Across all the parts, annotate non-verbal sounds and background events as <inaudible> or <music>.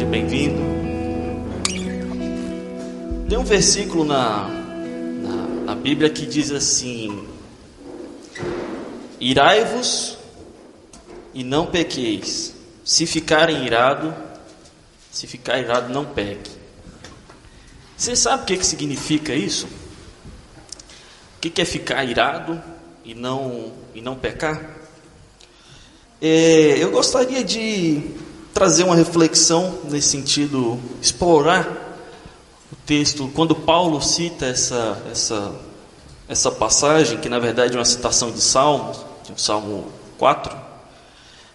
Seja bem-vindo. Tem um versículo na, na, na Bíblia que diz assim: Irai-vos e não pequeis. Se ficarem irado, se ficar irado, não peque. Você sabe o que, que significa isso? O que, que é ficar irado e não, e não pecar? É, eu gostaria de trazer uma reflexão nesse sentido, explorar o texto, quando Paulo cita essa, essa, essa passagem, que na verdade é uma citação de Salmos, de Salmo 4,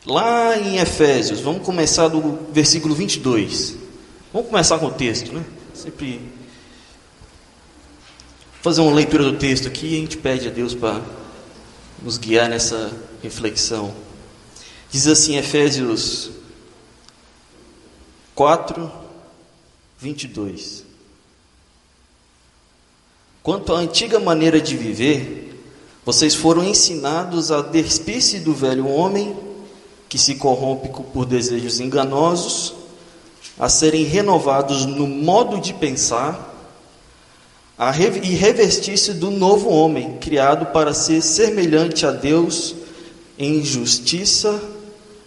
lá em Efésios, vamos começar do versículo 22. Vamos começar com o texto, né? Sempre fazer uma leitura do texto aqui e a gente pede a Deus para nos guiar nessa reflexão. Diz assim, Efésios 4, 22. Quanto à antiga maneira de viver, vocês foram ensinados a despir-se do velho homem que se corrompe por desejos enganosos, a serem renovados no modo de pensar a re e revestir-se do novo homem, criado para ser semelhante a Deus em justiça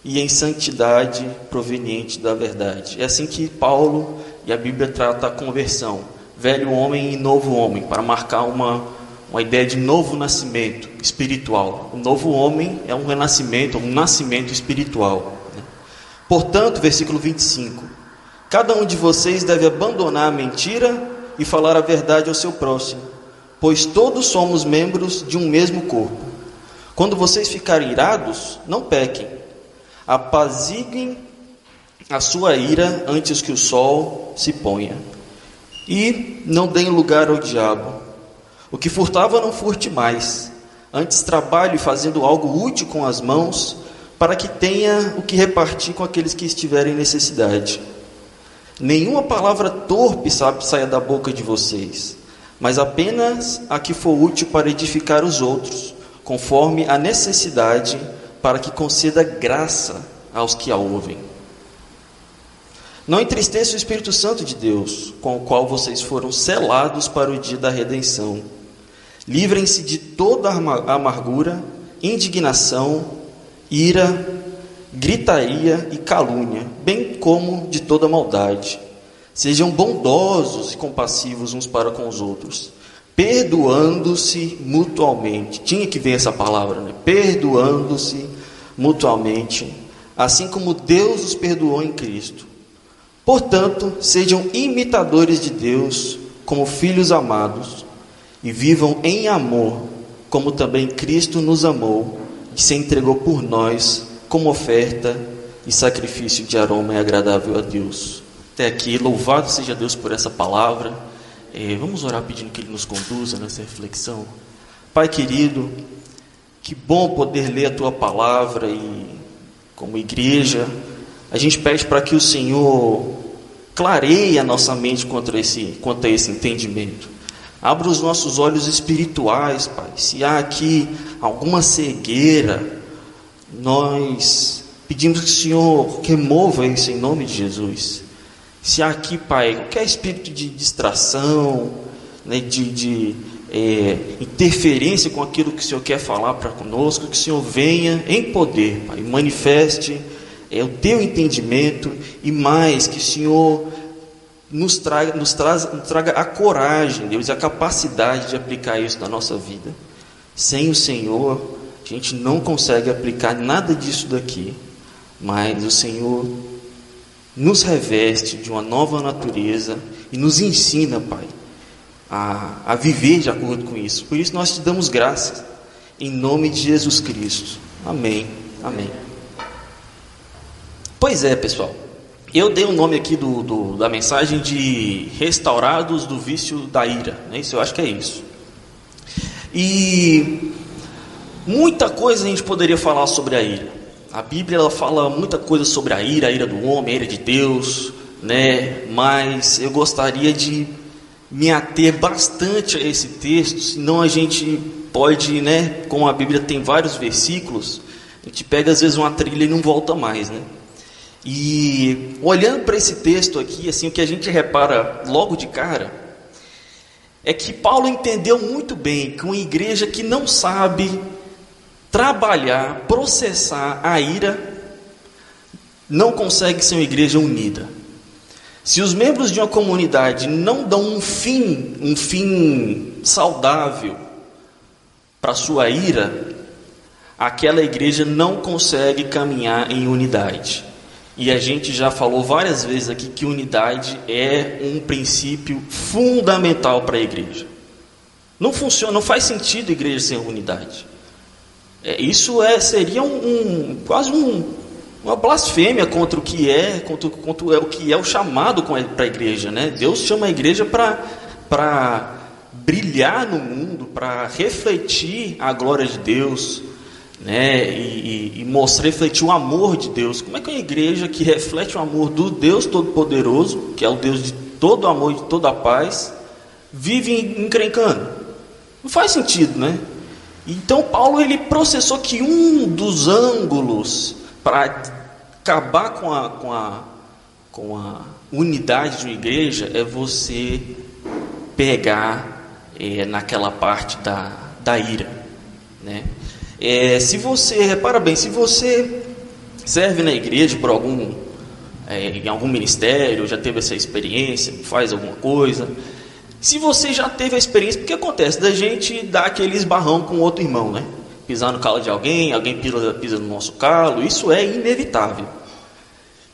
e em santidade proveniente da verdade. É assim que Paulo e a Bíblia trata a conversão, velho homem e novo homem, para marcar uma, uma ideia de novo nascimento espiritual. O novo homem é um renascimento, um nascimento espiritual. Né? Portanto, versículo 25: Cada um de vocês deve abandonar a mentira e falar a verdade ao seu próximo, pois todos somos membros de um mesmo corpo. Quando vocês ficarem irados, não pequem apaziguem a sua ira antes que o sol se ponha. E não deem lugar ao diabo. O que furtava, não furte mais. Antes trabalhe fazendo algo útil com as mãos, para que tenha o que repartir com aqueles que estiverem em necessidade. Nenhuma palavra torpe sabe saia da boca de vocês, mas apenas a que for útil para edificar os outros, conforme a necessidade para que conceda graça aos que a ouvem. Não entristeça o Espírito Santo de Deus, com o qual vocês foram selados para o dia da redenção. Livrem-se de toda amargura, indignação, ira, gritaria e calúnia, bem como de toda maldade. Sejam bondosos e compassivos uns para com os outros, perdoando-se mutualmente. Tinha que ver essa palavra, né? Perdoando-se mutualmente, assim como Deus os perdoou em Cristo. Portanto, sejam imitadores de Deus como filhos amados e vivam em amor, como também Cristo nos amou e se entregou por nós como oferta e sacrifício de aroma e agradável a Deus. Até aqui, louvado seja Deus por essa palavra. É, vamos orar pedindo que Ele nos conduza nessa reflexão. Pai querido, que bom poder ler a tua palavra e, como igreja, a gente pede para que o Senhor clareie a nossa mente quanto a, esse, quanto a esse entendimento. Abra os nossos olhos espirituais, Pai. Se há aqui alguma cegueira, nós pedimos que o Senhor remova isso em nome de Jesus. Se há aqui, Pai, qualquer espírito de distração, né, de, de é, interferência com aquilo que o Senhor quer falar para conosco, que o Senhor venha em poder, Pai, manifeste é, o teu entendimento e mais, que o Senhor nos traga, nos, nos traga a coragem, Deus, e a capacidade de aplicar isso na nossa vida. Sem o Senhor, a gente não consegue aplicar nada disso daqui, mas o Senhor nos reveste de uma nova natureza e nos ensina, Pai, a, a viver de acordo com isso. Por isso nós te damos graças, em nome de Jesus Cristo. Amém. Amém. Pois é, pessoal. Eu dei o um nome aqui do, do, da mensagem de restaurados do vício da ira. Né? Isso eu acho que é isso. E muita coisa a gente poderia falar sobre a ira. A Bíblia ela fala muita coisa sobre a ira, a ira do homem, a ira de Deus, né? Mas eu gostaria de me ater bastante a esse texto, senão a gente pode, né, como a Bíblia tem vários versículos, a gente pega às vezes uma trilha e não volta mais, né? E olhando para esse texto aqui, assim, o que a gente repara logo de cara é que Paulo entendeu muito bem que uma igreja que não sabe trabalhar, processar a ira, não consegue ser uma igreja unida. Se os membros de uma comunidade não dão um fim, um fim saudável para sua ira, aquela igreja não consegue caminhar em unidade. E a gente já falou várias vezes aqui que unidade é um princípio fundamental para a igreja. Não funciona, não faz sentido igreja sem unidade. É, isso é, seria um, um quase um, uma blasfêmia contra o que é, contra, contra o que é o chamado para a igreja, né? Deus chama a igreja para brilhar no mundo, para refletir a glória de Deus, né, e, e, mostrar, refletir o amor de Deus. Como é que uma igreja que reflete o amor do Deus Todo-Poderoso, que é o Deus de todo amor e de toda paz, vive encrencando? Não faz sentido, né? Então Paulo ele processou que um dos ângulos para acabar com a, com, a, com a unidade de uma igreja é você pegar é, naquela parte da, da ira, né? É, se você, repara bem, se você serve na igreja por algum, é, em algum ministério, já teve essa experiência, faz alguma coisa, se você já teve a experiência, porque acontece da gente dar aquele esbarrão com outro irmão, né? Pisar no calo de alguém, alguém pisa, pisa no nosso calo, isso é inevitável.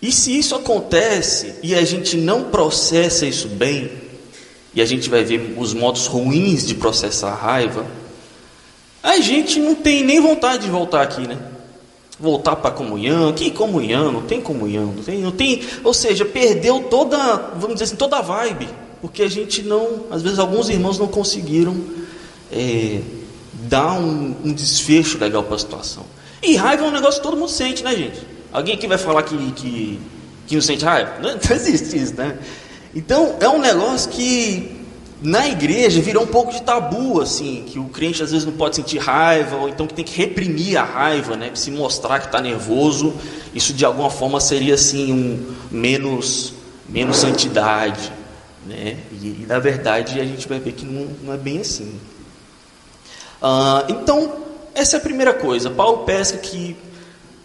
E se isso acontece e a gente não processa isso bem, e a gente vai ver os modos ruins de processar a raiva, a gente não tem nem vontade de voltar aqui, né? Voltar para a comunhão, que comunhão? Não tem comunhão, não tem, não tem, ou seja, perdeu toda, vamos dizer assim, toda a vibe, porque a gente não, às vezes alguns irmãos não conseguiram é, dar um, um, desfecho legal para a situação. E raiva é um negócio que todo mundo sente, né, gente? Alguém aqui vai falar que, que, que não sente raiva? Não, <laughs> não existe isso, né? Então é um negócio que na igreja virou um pouco de tabu, assim, que o crente às vezes não pode sentir raiva, ou então que tem que reprimir a raiva, né, se mostrar que está nervoso. Isso de alguma forma seria assim um menos, menos santidade, né? E, e na verdade a gente vai ver que não, não é bem assim. Ah, então essa é a primeira coisa. Paulo pesca que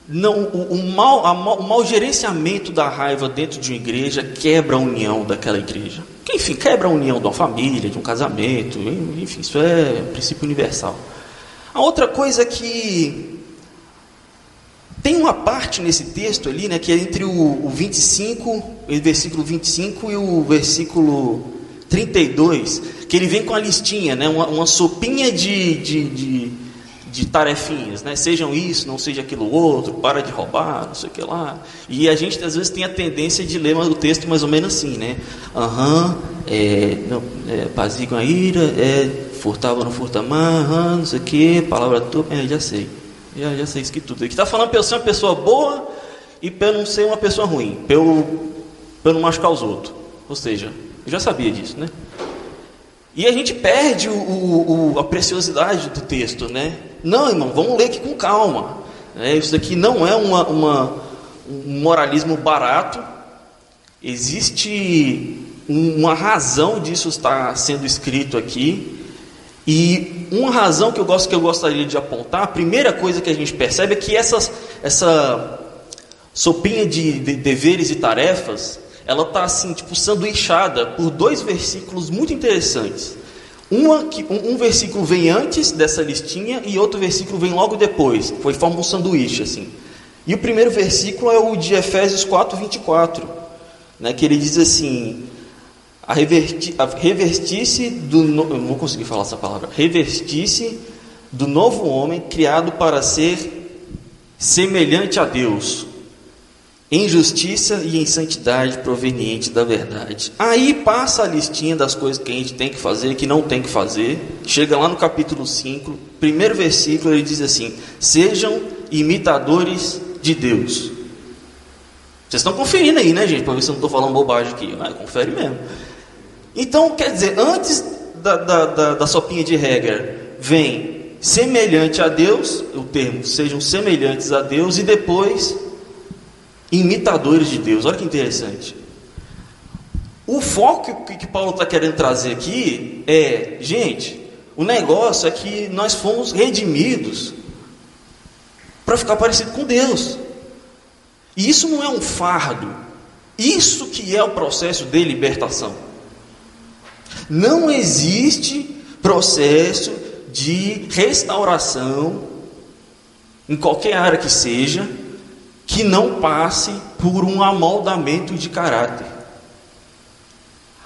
não, o, o, mal, a, o mau gerenciamento da raiva dentro de uma igreja quebra a união daquela igreja. Que, enfim, quebra a união de uma família, de um casamento, enfim, isso é princípio universal. A outra coisa é que tem uma parte nesse texto ali, né, que é entre o, o 25, o versículo 25 e o versículo 32, que ele vem com a listinha, né, uma, uma sopinha de, de, de de tarefinhas, né? Sejam isso, não seja aquilo outro, para de roubar, não sei o que lá. E a gente às vezes tem a tendência de ler o texto mais ou menos assim, né? Aham, é, não, é, a ira, é, furtava, não furta mais, aham, não sei o que, palavra tua, é, já sei. Já, já sei isso que tudo. Aqui está falando para eu ser uma pessoa boa e para eu não ser uma pessoa ruim, para eu, eu não machucar os outros. Ou seja, eu já sabia disso, né? E a gente perde o, o, a preciosidade do texto, né? Não, irmão, vamos ler aqui com calma. É, isso daqui não é uma, uma, um moralismo barato. Existe uma razão disso estar sendo escrito aqui. E uma razão que eu, gosto, que eu gostaria de apontar, a primeira coisa que a gente percebe é que essas, essa sopinha de, de deveres e tarefas, ela está assim, tipo, sanduichada por dois versículos muito interessantes. Uma, um, um, versículo vem antes dessa listinha e outro versículo vem logo depois. Foi forma um sanduíche assim. E o primeiro versículo é o de Efésios 4, 24, né, que ele diz assim: a, a revestir-se do. No, eu não vou conseguir falar essa palavra. Revestir-se do novo homem criado para ser semelhante a Deus, em justiça e em santidade proveniente da verdade. Aí passa a listinha das coisas que a gente tem que fazer e que não tem que fazer. Chega lá no capítulo 5, primeiro versículo, ele diz assim: Sejam imitadores de Deus. Vocês estão conferindo aí, né, gente? Para ver se eu não estou falando bobagem aqui. Ah, confere mesmo. Então, quer dizer, antes da, da, da, da sopinha de regra, vem semelhante a Deus, o termo sejam semelhantes a Deus, e depois imitadores de Deus. Olha que interessante. O foco que, que Paulo está querendo trazer aqui é, gente, o negócio é que nós fomos redimidos para ficar parecido com Deus. E isso não é um fardo. Isso que é o processo de libertação. Não existe processo de restauração em qualquer área que seja que não passe por um amoldamento de caráter.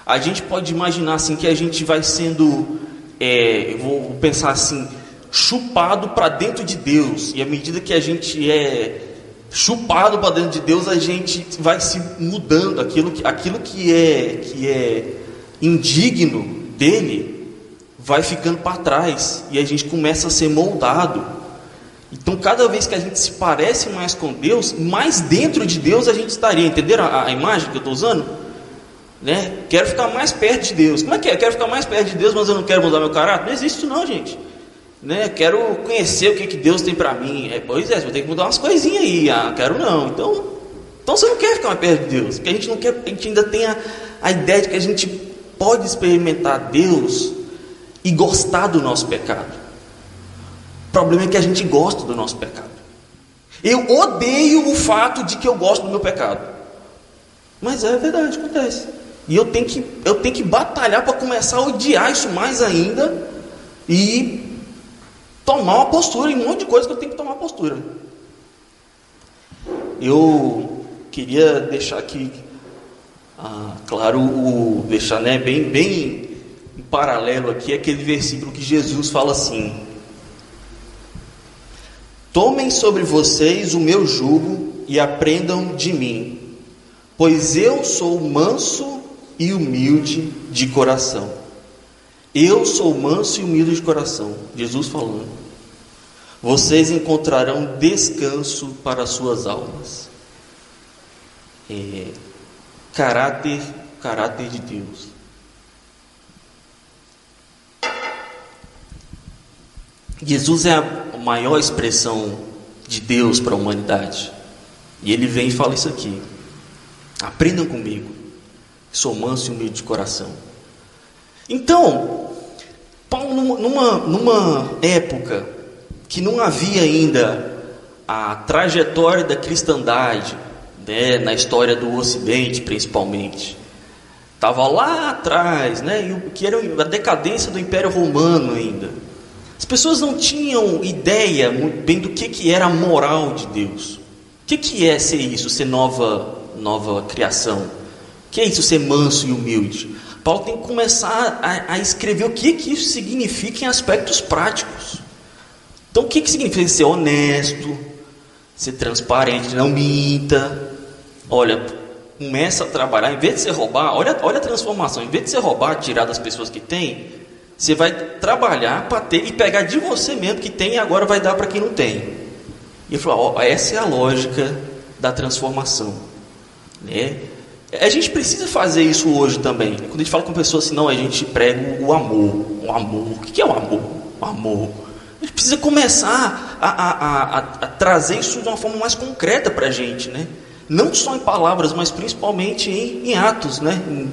A gente pode imaginar assim que a gente vai sendo, é, vou pensar assim, chupado para dentro de Deus. E à medida que a gente é chupado para dentro de Deus, a gente vai se mudando. Aquilo que, aquilo que é que é indigno dele vai ficando para trás e a gente começa a ser moldado. Então, cada vez que a gente se parece mais com Deus, mais dentro de Deus a gente estaria. Entenderam a, a imagem que eu estou usando? Né? Quero ficar mais perto de Deus. Como é que é? Quero ficar mais perto de Deus, mas eu não quero mudar meu caráter? Não existe isso não, gente. Né? Quero conhecer o que, que Deus tem para mim. É, pois é, vai ter que mudar umas coisinhas aí. Ah, quero não. Então, então você não quer ficar mais perto de Deus. Porque a gente não quer, a gente ainda tem a, a ideia de que a gente pode experimentar Deus e gostar do nosso pecado. Problema é que a gente gosta do nosso pecado. Eu odeio o fato de que eu gosto do meu pecado. Mas é verdade, acontece. E eu tenho que, eu tenho que batalhar para começar a odiar isso mais ainda e tomar uma postura em um monte de coisa que eu tenho que tomar postura. Eu queria deixar aqui, ah, claro, o, deixar né, bem, bem em paralelo aqui aquele versículo que Jesus fala assim: Tomem sobre vocês o meu jugo e aprendam de mim, pois eu sou manso e humilde de coração. Eu sou manso e humilde de coração. Jesus falando. Vocês encontrarão descanso para suas almas. É, caráter, caráter de Deus. Jesus é a maior expressão de Deus para a humanidade. E ele vem e fala isso aqui. Aprendam comigo sou manso e humilde de coração. Então, Paulo, numa, numa época que não havia ainda a trajetória da cristandade, né, na história do Ocidente principalmente, estava lá atrás, né, que era a decadência do Império Romano ainda. As pessoas não tinham ideia muito bem do que, que era a moral de Deus. O que, que é ser isso, ser nova, nova criação? que é isso, ser manso e humilde? Paulo tem que começar a, a escrever o que, que isso significa em aspectos práticos. Então, o que, que significa ser honesto, ser transparente, não minta? Olha, começa a trabalhar, em vez de você roubar, olha, olha a transformação, em vez de você roubar, tirar das pessoas que têm, você vai trabalhar para ter e pegar de você mesmo que tem e agora vai dar para quem não tem. E ele falou: ó, essa é a lógica da transformação. Né? A gente precisa fazer isso hoje também. Quando a gente fala com pessoas assim, não, a gente prega o amor. O amor. O que é o amor? O amor. A gente precisa começar a, a, a, a trazer isso de uma forma mais concreta para a gente, né? Não só em palavras, mas principalmente em, em atos, né? Em,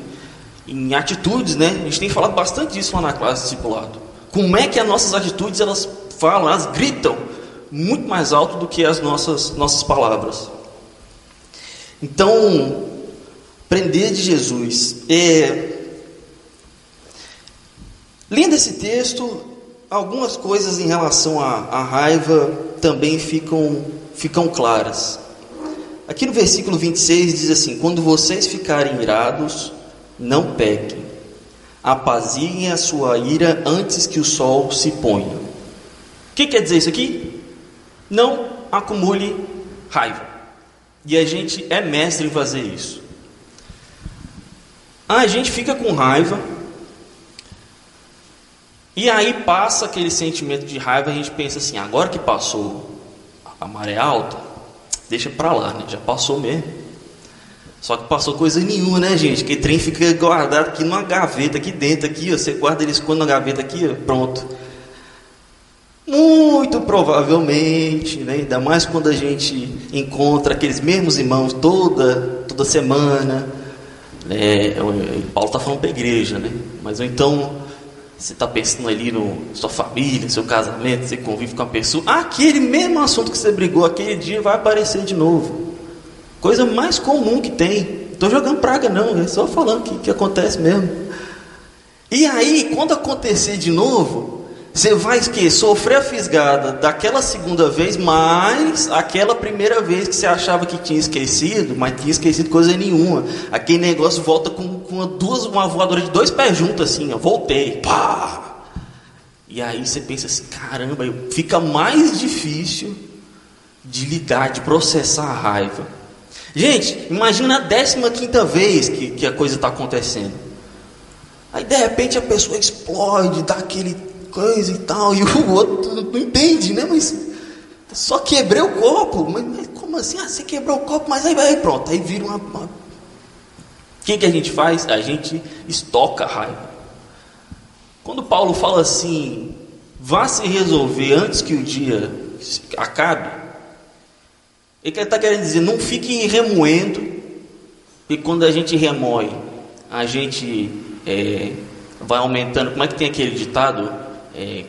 em, atitudes, né? A gente tem falado bastante disso lá na classe discipulado. Como é que as nossas atitudes elas falam, elas gritam muito mais alto do que as nossas nossas palavras. Então, Prender de Jesus. É... Lendo esse texto, algumas coisas em relação à, à raiva também ficam, ficam claras. Aqui no versículo 26 diz assim: Quando vocês ficarem irados, não pequem. Apaziguem a sua ira antes que o sol se ponha. O que quer dizer isso aqui? Não acumule raiva. E a gente é mestre em fazer isso. A gente fica com raiva. E aí passa aquele sentimento de raiva, a gente pensa assim, agora que passou a maré alta, deixa pra lá, né? Já passou mesmo. Só que passou coisa nenhuma, né, gente? Que trem fica guardado aqui numa gaveta, aqui dentro, aqui, ó. Você guarda ele esconde na gaveta aqui, ó, pronto. Muito provavelmente, né? ainda mais quando a gente encontra aqueles mesmos irmãos toda, toda semana. Né? Paulo está falando para a igreja, né? mas então você está pensando ali no sua família, no seu casamento, você convive com a pessoa, aquele mesmo assunto que você brigou aquele dia vai aparecer de novo. Coisa mais comum que tem. Estou jogando praga não, é só falando que, que acontece mesmo. E aí, quando acontecer de novo, você vai que sofrer a fisgada daquela segunda vez, mais aquela primeira vez que você achava que tinha esquecido, mas tinha esquecido coisa nenhuma. Aquele negócio volta com, com uma, duas, uma voadora de dois pés juntos, assim, ó, voltei, pá! E aí você pensa assim, caramba, fica mais difícil de lidar, de processar a raiva. Gente, imagina a décima quinta vez que, que a coisa está acontecendo. Aí de repente a pessoa explode, dá aquele coisa e tal, e o outro não entende, né? Mas só quebrei o copo. Mas, mas como assim? Ah, você quebrou o copo, mas aí, aí pronto, aí vira uma. uma... O que, que a gente faz? A gente estoca a raiva. Quando Paulo fala assim, vá se resolver antes que o dia acabe, ele está querendo dizer, não fique remoendo, e quando a gente remói, a gente é, vai aumentando. Como é que tem aquele ditado? é,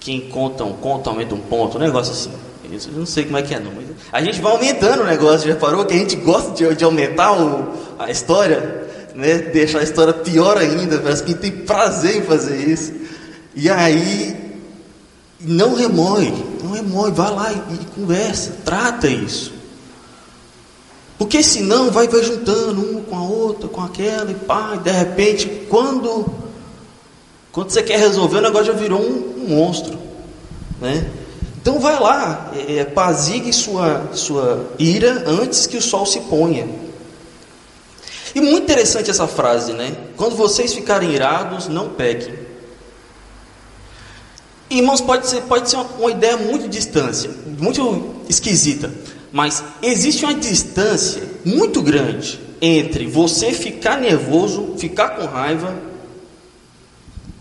quem conta um conto aumenta um ponto, um negócio assim. Eu não sei como é que é não, mas a gente vai aumentando o negócio, já parou que a gente gosta de, de aumentar o, a história, né? deixar a história pior ainda, parece que tem prazer em fazer isso. E aí não remói, não remói, vai lá e, e conversa, trata isso. Porque senão vai, vai juntando uma com a outra, com aquela, e pá, e de repente, quando quando você quer resolver, o negócio já virou um, um monstro. Né? Então vai lá, é, pazigue sua, sua ira antes que o sol se ponha. E muito interessante essa frase, né? Quando vocês ficarem irados, não pequem. Irmãos, pode ser, pode ser uma, uma ideia muito distância, muito esquisita, mas existe uma distância muito grande entre você ficar nervoso, ficar com raiva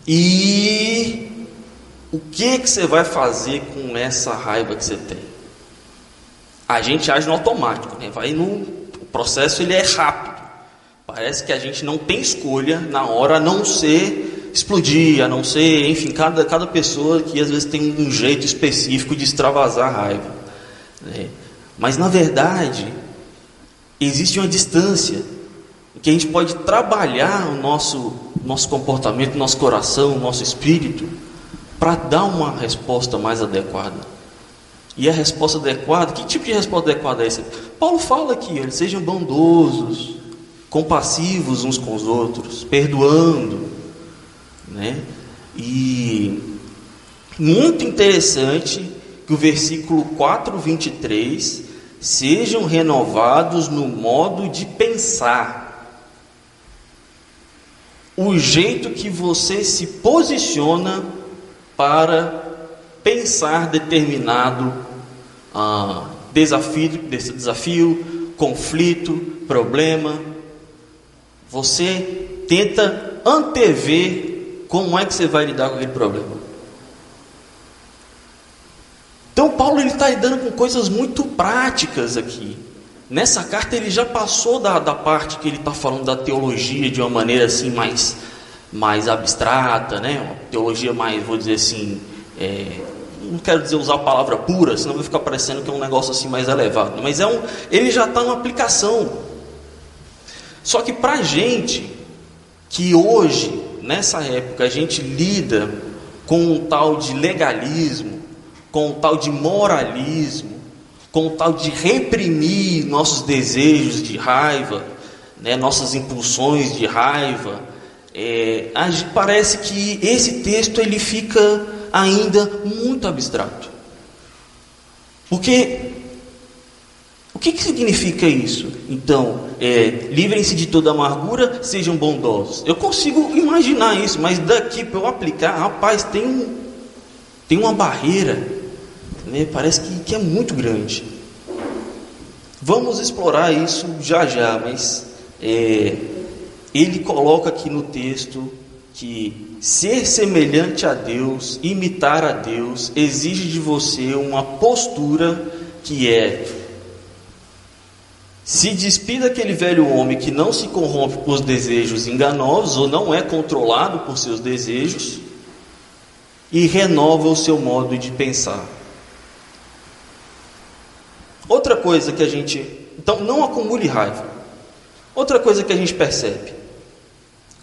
e o que que você vai fazer com essa raiva que você tem? A gente age no automático, né? Vai no o processo ele é rápido. Parece que a gente não tem escolha na hora a não ser explodir, a não ser, enfim, cada, cada pessoa que às vezes tem um jeito específico de extravasar a raiva. Né? Mas na verdade, existe uma distância que a gente pode trabalhar o nosso, nosso comportamento, nosso coração, nosso espírito, para dar uma resposta mais adequada. E a resposta adequada, que tipo de resposta adequada é essa? Paulo fala aqui, sejam bondosos, compassivos uns com os outros, perdoando, né? E muito interessante que o versículo 4, 23, sejam renovados no modo de pensar o jeito que você se posiciona para pensar determinado ah, desafio, desafio, conflito, problema. Você tenta antever como é que você vai lidar com aquele problema. Então Paulo ele está lidando com coisas muito práticas aqui. Nessa carta ele já passou da, da parte que ele está falando da teologia de uma maneira assim mais, mais abstrata, né? Uma teologia mais, vou dizer assim, é, não quero dizer usar a palavra pura, senão vai ficar parecendo que é um negócio assim mais elevado. Mas é um, ele já está numa aplicação. Só que para gente que hoje, nessa época, a gente lida com um tal de legalismo, com um tal de moralismo, com o tal de reprimir nossos desejos de raiva, né, nossas impulsões de raiva, é, parece que esse texto ele fica ainda muito abstrato. Porque o que, que significa isso? Então, é, livrem-se de toda amargura, sejam bondosos. Eu consigo imaginar isso, mas daqui para eu aplicar, rapaz, tem, um, tem uma barreira né? parece que, que é muito grande. Vamos explorar isso já já, mas é, ele coloca aqui no texto que ser semelhante a Deus, imitar a Deus, exige de você uma postura que é se despida daquele velho homem que não se corrompe por desejos enganosos ou não é controlado por seus desejos e renova o seu modo de pensar. Outra coisa que a gente. Então, não acumule raiva. Outra coisa que a gente percebe: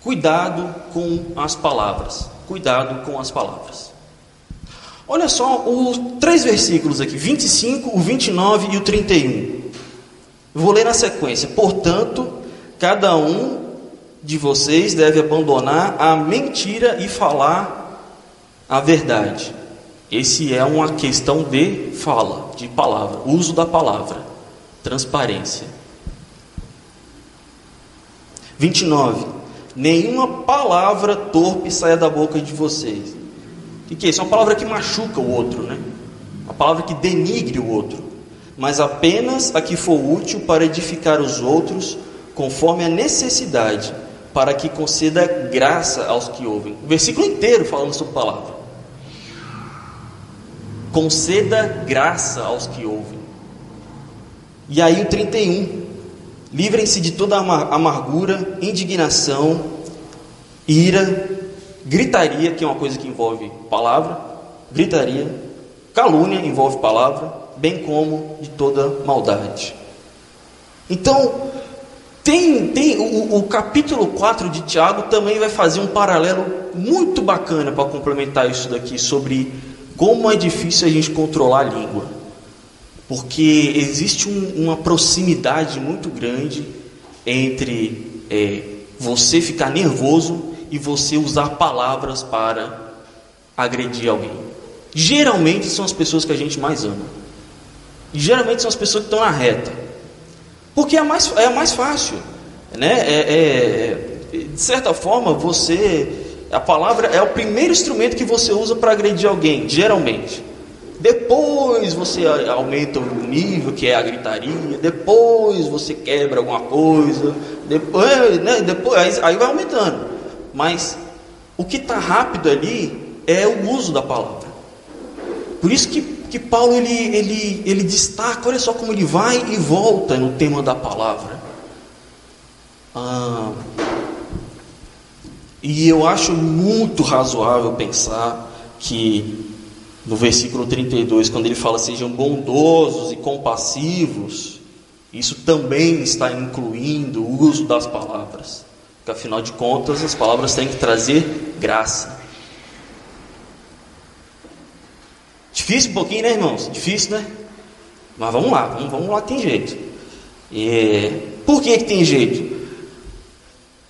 cuidado com as palavras. Cuidado com as palavras. Olha só os três versículos aqui: 25, o 29 e o 31. Vou ler na sequência. Portanto, cada um de vocês deve abandonar a mentira e falar a verdade. Esse é uma questão de fala, de palavra, uso da palavra, transparência. 29. Nenhuma palavra torpe saia da boca de vocês. O que é isso? É uma palavra que machuca o outro, né? Uma palavra que denigre o outro. Mas apenas a que for útil para edificar os outros, conforme a necessidade, para que conceda graça aos que ouvem. O versículo inteiro falando sobre palavra conceda graça aos que ouvem. E aí o 31, livrem-se de toda amargura, indignação, ira, gritaria, que é uma coisa que envolve palavra, gritaria, calúnia envolve palavra, bem como de toda maldade. Então, tem, tem o, o, capítulo 4 de Tiago também vai fazer um paralelo muito bacana para complementar isso daqui sobre como é difícil a gente controlar a língua, porque existe um, uma proximidade muito grande entre é, você ficar nervoso e você usar palavras para agredir alguém. Geralmente são as pessoas que a gente mais ama. E geralmente são as pessoas que estão na reta. Porque é mais, é mais fácil. Né? É, é, de certa forma, você a palavra é o primeiro instrumento que você usa para agredir alguém, geralmente. Depois você aumenta o nível, que é a gritaria. Depois você quebra alguma coisa. Depois, né, depois aí vai aumentando. Mas o que está rápido ali é o uso da palavra. Por isso que, que Paulo ele, ele, ele destaca, olha só como ele vai e volta no tema da palavra. Ah, e eu acho muito razoável pensar que no versículo 32, quando ele fala sejam bondosos e compassivos, isso também está incluindo o uso das palavras. Porque afinal de contas, as palavras têm que trazer graça. Difícil um pouquinho, né, irmãos? Difícil, né? Mas vamos lá, vamos, vamos lá, tem jeito. É, por que, que tem jeito?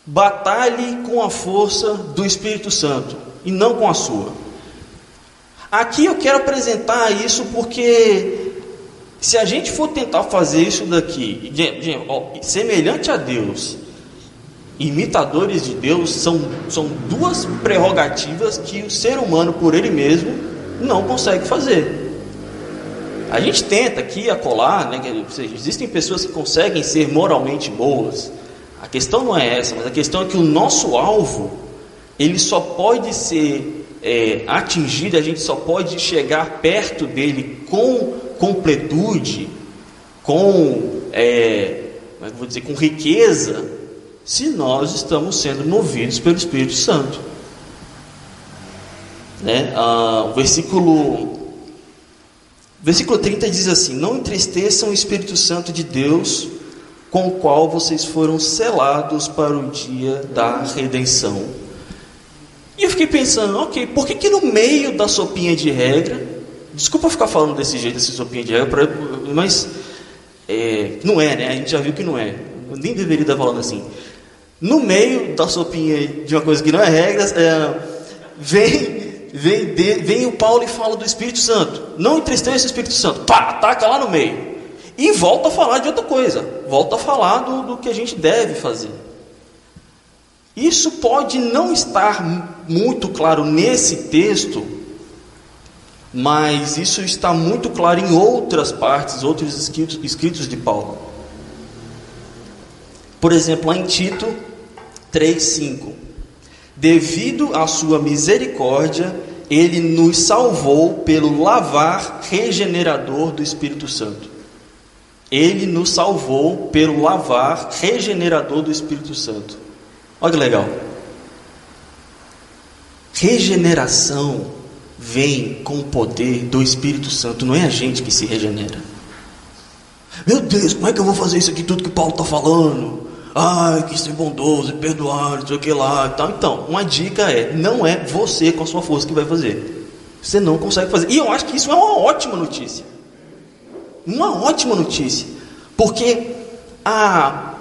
Batalhe com a força do Espírito Santo e não com a sua. Aqui eu quero apresentar isso porque se a gente for tentar fazer isso daqui, semelhante a Deus, imitadores de Deus, são, são duas prerrogativas que o ser humano, por ele mesmo, não consegue fazer. A gente tenta aqui acolar, né, existem pessoas que conseguem ser moralmente boas, a questão não é essa, mas a questão é que o nosso alvo ele só pode ser é, atingido, a gente só pode chegar perto dele com completude, com é, é vou dizer, com riqueza, se nós estamos sendo movidos pelo Espírito Santo. Né? Ah, o versículo, versículo 30 diz assim: Não entristeçam o Espírito Santo de Deus com o qual vocês foram selados para o dia da redenção. E eu fiquei pensando, ok, por que, que no meio da sopinha de regra, desculpa ficar falando desse jeito, dessa sopinha de regra, mas é, não é, né? A gente já viu que não é. Eu nem deveria estar falando assim. No meio da sopinha de uma coisa que não é regra, é, vem, vem, de, vem o Paulo e fala do Espírito Santo. Não entristeça o Espírito Santo. Pá, ataca lá no meio. E volta a falar de outra coisa, volta a falar do, do que a gente deve fazer. Isso pode não estar muito claro nesse texto, mas isso está muito claro em outras partes, outros escritos, escritos de Paulo. Por exemplo, lá em Tito 3,5: Devido à sua misericórdia, ele nos salvou pelo lavar regenerador do Espírito Santo. Ele nos salvou pelo lavar regenerador do Espírito Santo. Olha que legal. Regeneração vem com o poder do Espírito Santo, não é a gente que se regenera. Meu Deus, como é que eu vou fazer isso aqui, tudo que Paulo está falando? Ai, que ser bondoso, perdoar, não sei o que lá e tal. Então, uma dica é: não é você com a sua força que vai fazer. Você não consegue fazer. E eu acho que isso é uma ótima notícia. Uma ótima notícia. Porque a,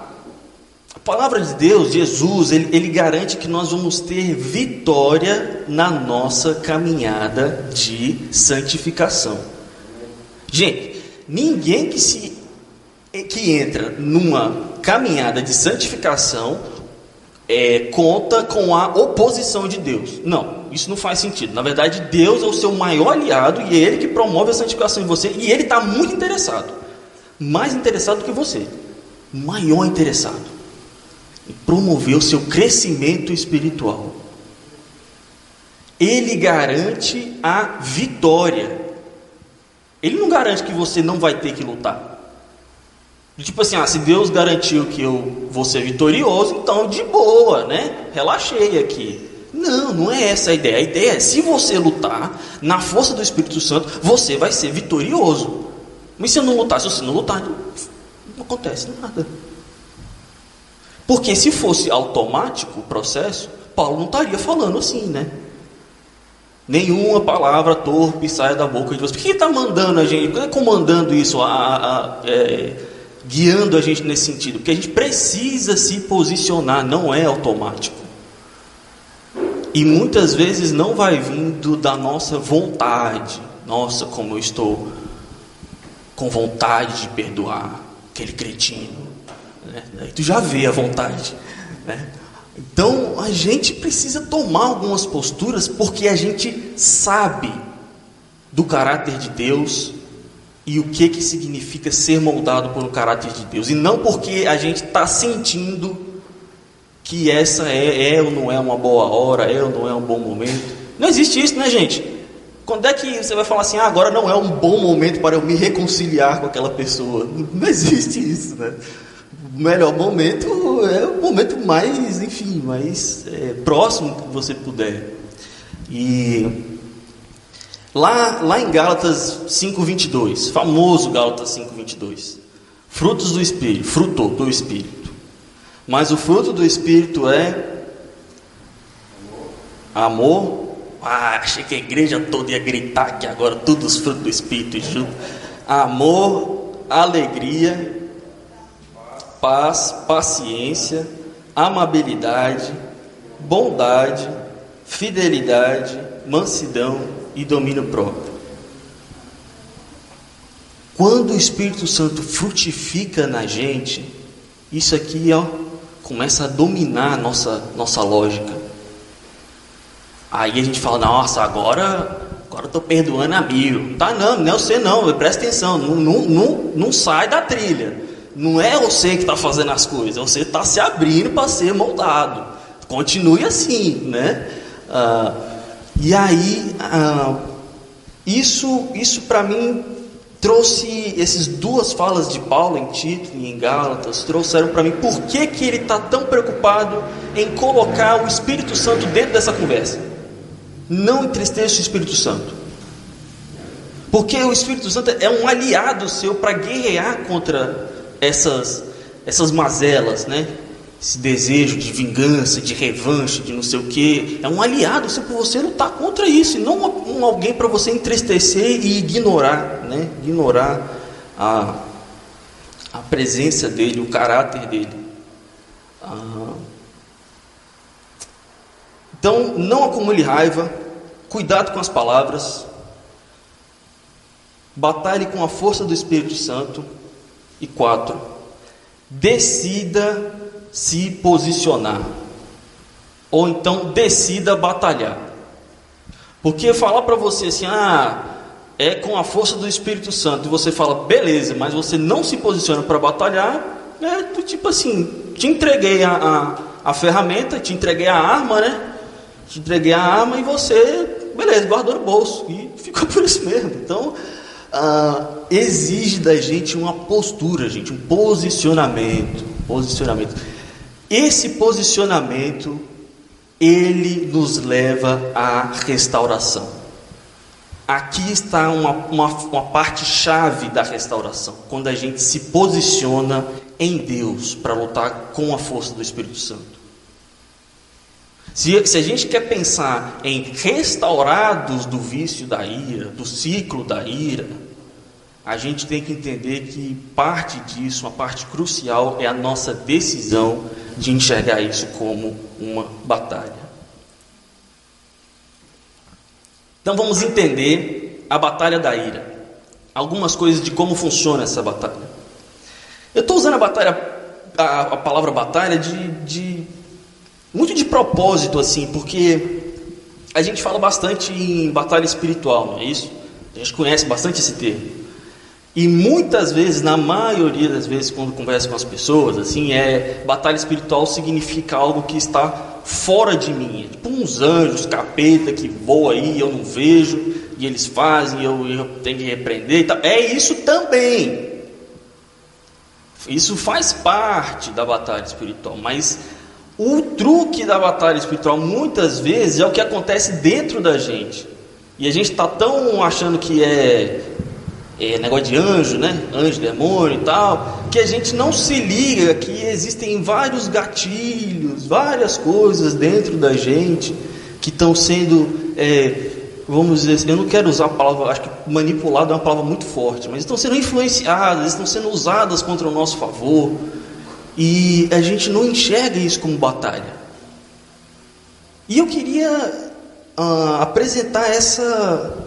palavra de Deus, Jesus, ele, ele garante que nós vamos ter vitória na nossa caminhada de santificação. Gente, ninguém que se que entra numa caminhada de santificação é, conta com a oposição de Deus. Não, isso não faz sentido. Na verdade, Deus é o seu maior aliado e é Ele que promove a santificação em você. E Ele está muito interessado, mais interessado do que você, maior interessado em promover o seu crescimento espiritual. Ele garante a vitória. Ele não garante que você não vai ter que lutar. Tipo assim, ah, se Deus garantiu que eu vou ser vitorioso, então de boa, né? Relaxei aqui. Não, não é essa a ideia. A ideia é, se você lutar na força do Espírito Santo, você vai ser vitorioso. Mas se eu não lutar, se você não lutar, não, acontece nada. Porque se fosse automático o processo, Paulo não estaria falando assim, né? Nenhuma palavra torpe saia da boca de você. Por que está mandando a gente? Por que está comandando isso? A, a, a é, guiando a gente nesse sentido, porque a gente precisa se posicionar, não é automático. E muitas vezes não vai vindo da nossa vontade. Nossa, como eu estou com vontade de perdoar aquele cretino. Né? Aí tu já vê a vontade. Né? Então a gente precisa tomar algumas posturas porque a gente sabe do caráter de Deus, e o que, que significa ser moldado um caráter de Deus. E não porque a gente está sentindo que essa é, é ou não é uma boa hora, é ou não é um bom momento. Não existe isso, né, gente? Quando é que você vai falar assim, ah, agora não é um bom momento para eu me reconciliar com aquela pessoa? <laughs> Não existe isso, né? O melhor momento é o momento mais, enfim, mais é, próximo que você puder. E Lá, lá em Gálatas 5:22, famoso Gálatas 5:22. Frutos do espírito, fruto do espírito. Mas o fruto do espírito é amor. Ah, achei que a igreja toda ia gritar aqui agora todos os frutos do espírito junto. Amor, alegria, paz, paciência, amabilidade, bondade, fidelidade, mansidão, e domínio próprio. Quando o Espírito Santo frutifica na gente, isso aqui ó, começa a dominar a nossa, nossa lógica. Aí a gente fala, nossa, agora agora estou perdoando a mil. Tá não, não é você não, presta atenção, não, não, não, não sai da trilha. Não é você que está fazendo as coisas, você está se abrindo para ser moldado. Continue assim, né? Ah, e aí, ah, isso, isso para mim trouxe essas duas falas de Paulo em Tito e em Gálatas trouxeram para mim por que, que ele está tão preocupado em colocar o Espírito Santo dentro dessa conversa. Não entristeça o Espírito Santo. Porque o Espírito Santo é um aliado seu para guerrear contra essas, essas mazelas, né? Esse desejo de vingança, de revanche, de não sei o que, é um aliado para você lutar contra isso, e não um, alguém para você entristecer e ignorar, né? ignorar a, a presença dele, o caráter dele. Ah. Então, não acumule raiva, cuidado com as palavras, batalhe com a força do Espírito Santo. E quatro, decida se posicionar. Ou então decida batalhar. Porque falar para você assim, ah, é com a força do Espírito Santo, e você fala, beleza, mas você não se posiciona para batalhar, é tipo assim, te entreguei a, a, a, ferramenta, te entreguei a arma, né? Te entreguei a arma e você, beleza, guardou no bolso. E <laughs> ficou por isso mesmo. Então, ah, exige da gente uma postura, gente, um posicionamento. Posicionamento. Esse posicionamento, ele nos leva à restauração. Aqui está uma, uma, uma parte chave da restauração, quando a gente se posiciona em Deus para lutar com a força do Espírito Santo. Se, se, a gente quer pensar em restaurados do vício da ira, do ciclo da ira, a gente tem que entender que parte disso, uma parte crucial, é a nossa decisão de enxergar isso como uma batalha. Então vamos entender a batalha da ira. Algumas coisas de como funciona essa batalha. Eu estou usando a batalha, a, a palavra batalha de, de muito de propósito, assim, porque a gente fala bastante em batalha espiritual, não é isso? A gente conhece bastante esse termo. E muitas vezes, na maioria das vezes, quando converso com as pessoas, assim, é batalha espiritual significa algo que está fora de mim, é tipo uns anjos, capeta que voa aí, eu não vejo, e eles fazem, eu, eu tenho que repreender. É isso também. Isso faz parte da batalha espiritual, mas o truque da batalha espiritual muitas vezes é o que acontece dentro da gente. E a gente está tão achando que é, é, negócio de anjo, né? Anjo, demônio e tal, que a gente não se liga que existem vários gatilhos, várias coisas dentro da gente que estão sendo, é, vamos dizer, assim, eu não quero usar a palavra, acho que manipulado é uma palavra muito forte, mas estão sendo influenciadas, estão sendo usadas contra o nosso favor. E a gente não enxerga isso como batalha. E eu queria uh, apresentar essa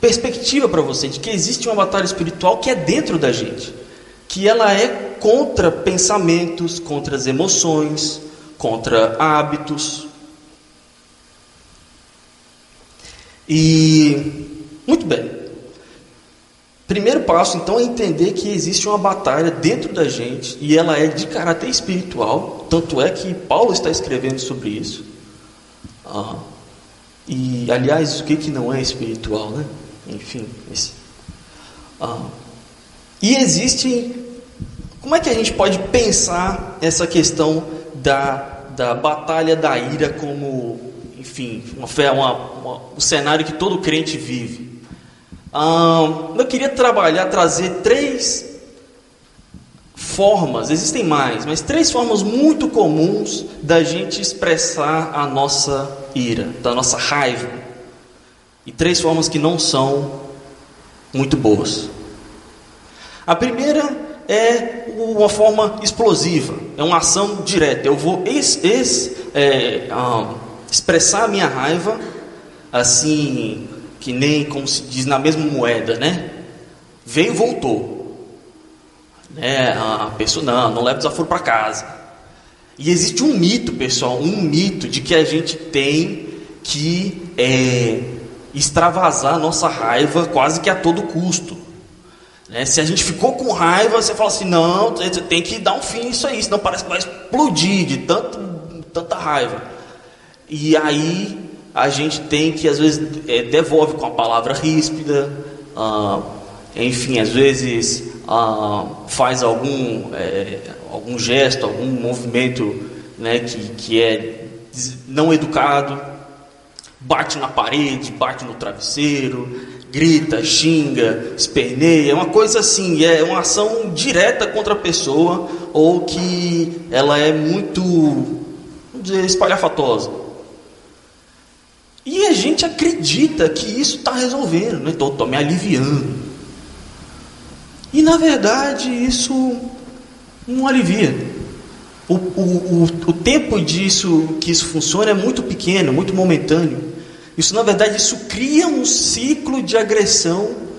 perspectiva para você de que existe uma batalha espiritual que é dentro da gente, que ela é contra pensamentos, contra as emoções, contra hábitos. E muito bem. Primeiro passo, então, é entender que existe uma batalha dentro da gente e ela é de caráter espiritual. Tanto é que Paulo está escrevendo sobre isso. Ah, e, aliás, o que, que não é espiritual, né? Enfim, esse. Ah, e existe. Como é que a gente pode pensar essa questão da, da batalha da ira como, enfim, uma, uma, uma, um cenário que todo crente vive? eu queria trabalhar, trazer três formas, existem mais, mas três formas muito comuns da gente expressar a nossa ira, da nossa raiva. E três formas que não são muito boas. A primeira é uma forma explosiva, é uma ação direta. Eu vou ex, ex, é, expressar a minha raiva assim que nem, como se diz, na mesma moeda, né? Veio e voltou. Né? A pessoa, não, não leva desaforo para casa. E existe um mito, pessoal, um mito de que a gente tem que é, extravasar nossa raiva quase que a todo custo. Né? Se a gente ficou com raiva, você fala assim, não, tem que dar um fim nisso aí, senão parece que vai explodir de tanto, tanta raiva. E aí a gente tem que, às vezes, é, devolve com a palavra ríspida, ah, enfim, às vezes ah, faz algum, é, algum gesto, algum movimento né, que, que é não educado, bate na parede, bate no travesseiro, grita, xinga, esperneia, é uma coisa assim, é uma ação direta contra a pessoa ou que ela é muito, vamos dizer, espalhafatosa. E a gente acredita que isso está resolvendo, né? estou me aliviando. E na verdade isso não alivia. O, o, o, o tempo disso que isso funciona é muito pequeno, muito momentâneo. Isso na verdade isso cria um ciclo de agressão.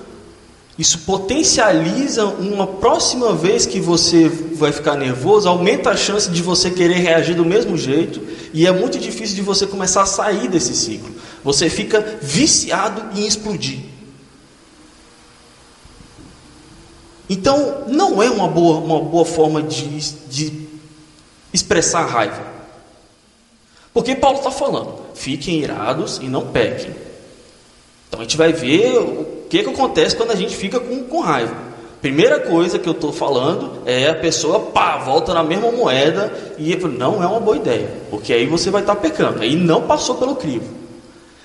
Isso potencializa uma próxima vez que você vai ficar nervoso, aumenta a chance de você querer reagir do mesmo jeito e é muito difícil de você começar a sair desse ciclo. Você fica viciado em explodir. Então, não é uma boa, uma boa forma de, de expressar raiva. Porque Paulo está falando, fiquem irados e não pequem. Então a gente vai ver o que, que acontece quando a gente fica com, com raiva. Primeira coisa que eu estou falando é a pessoa pá, volta na mesma moeda e não é uma boa ideia, porque aí você vai estar tá pecando, aí não passou pelo crivo.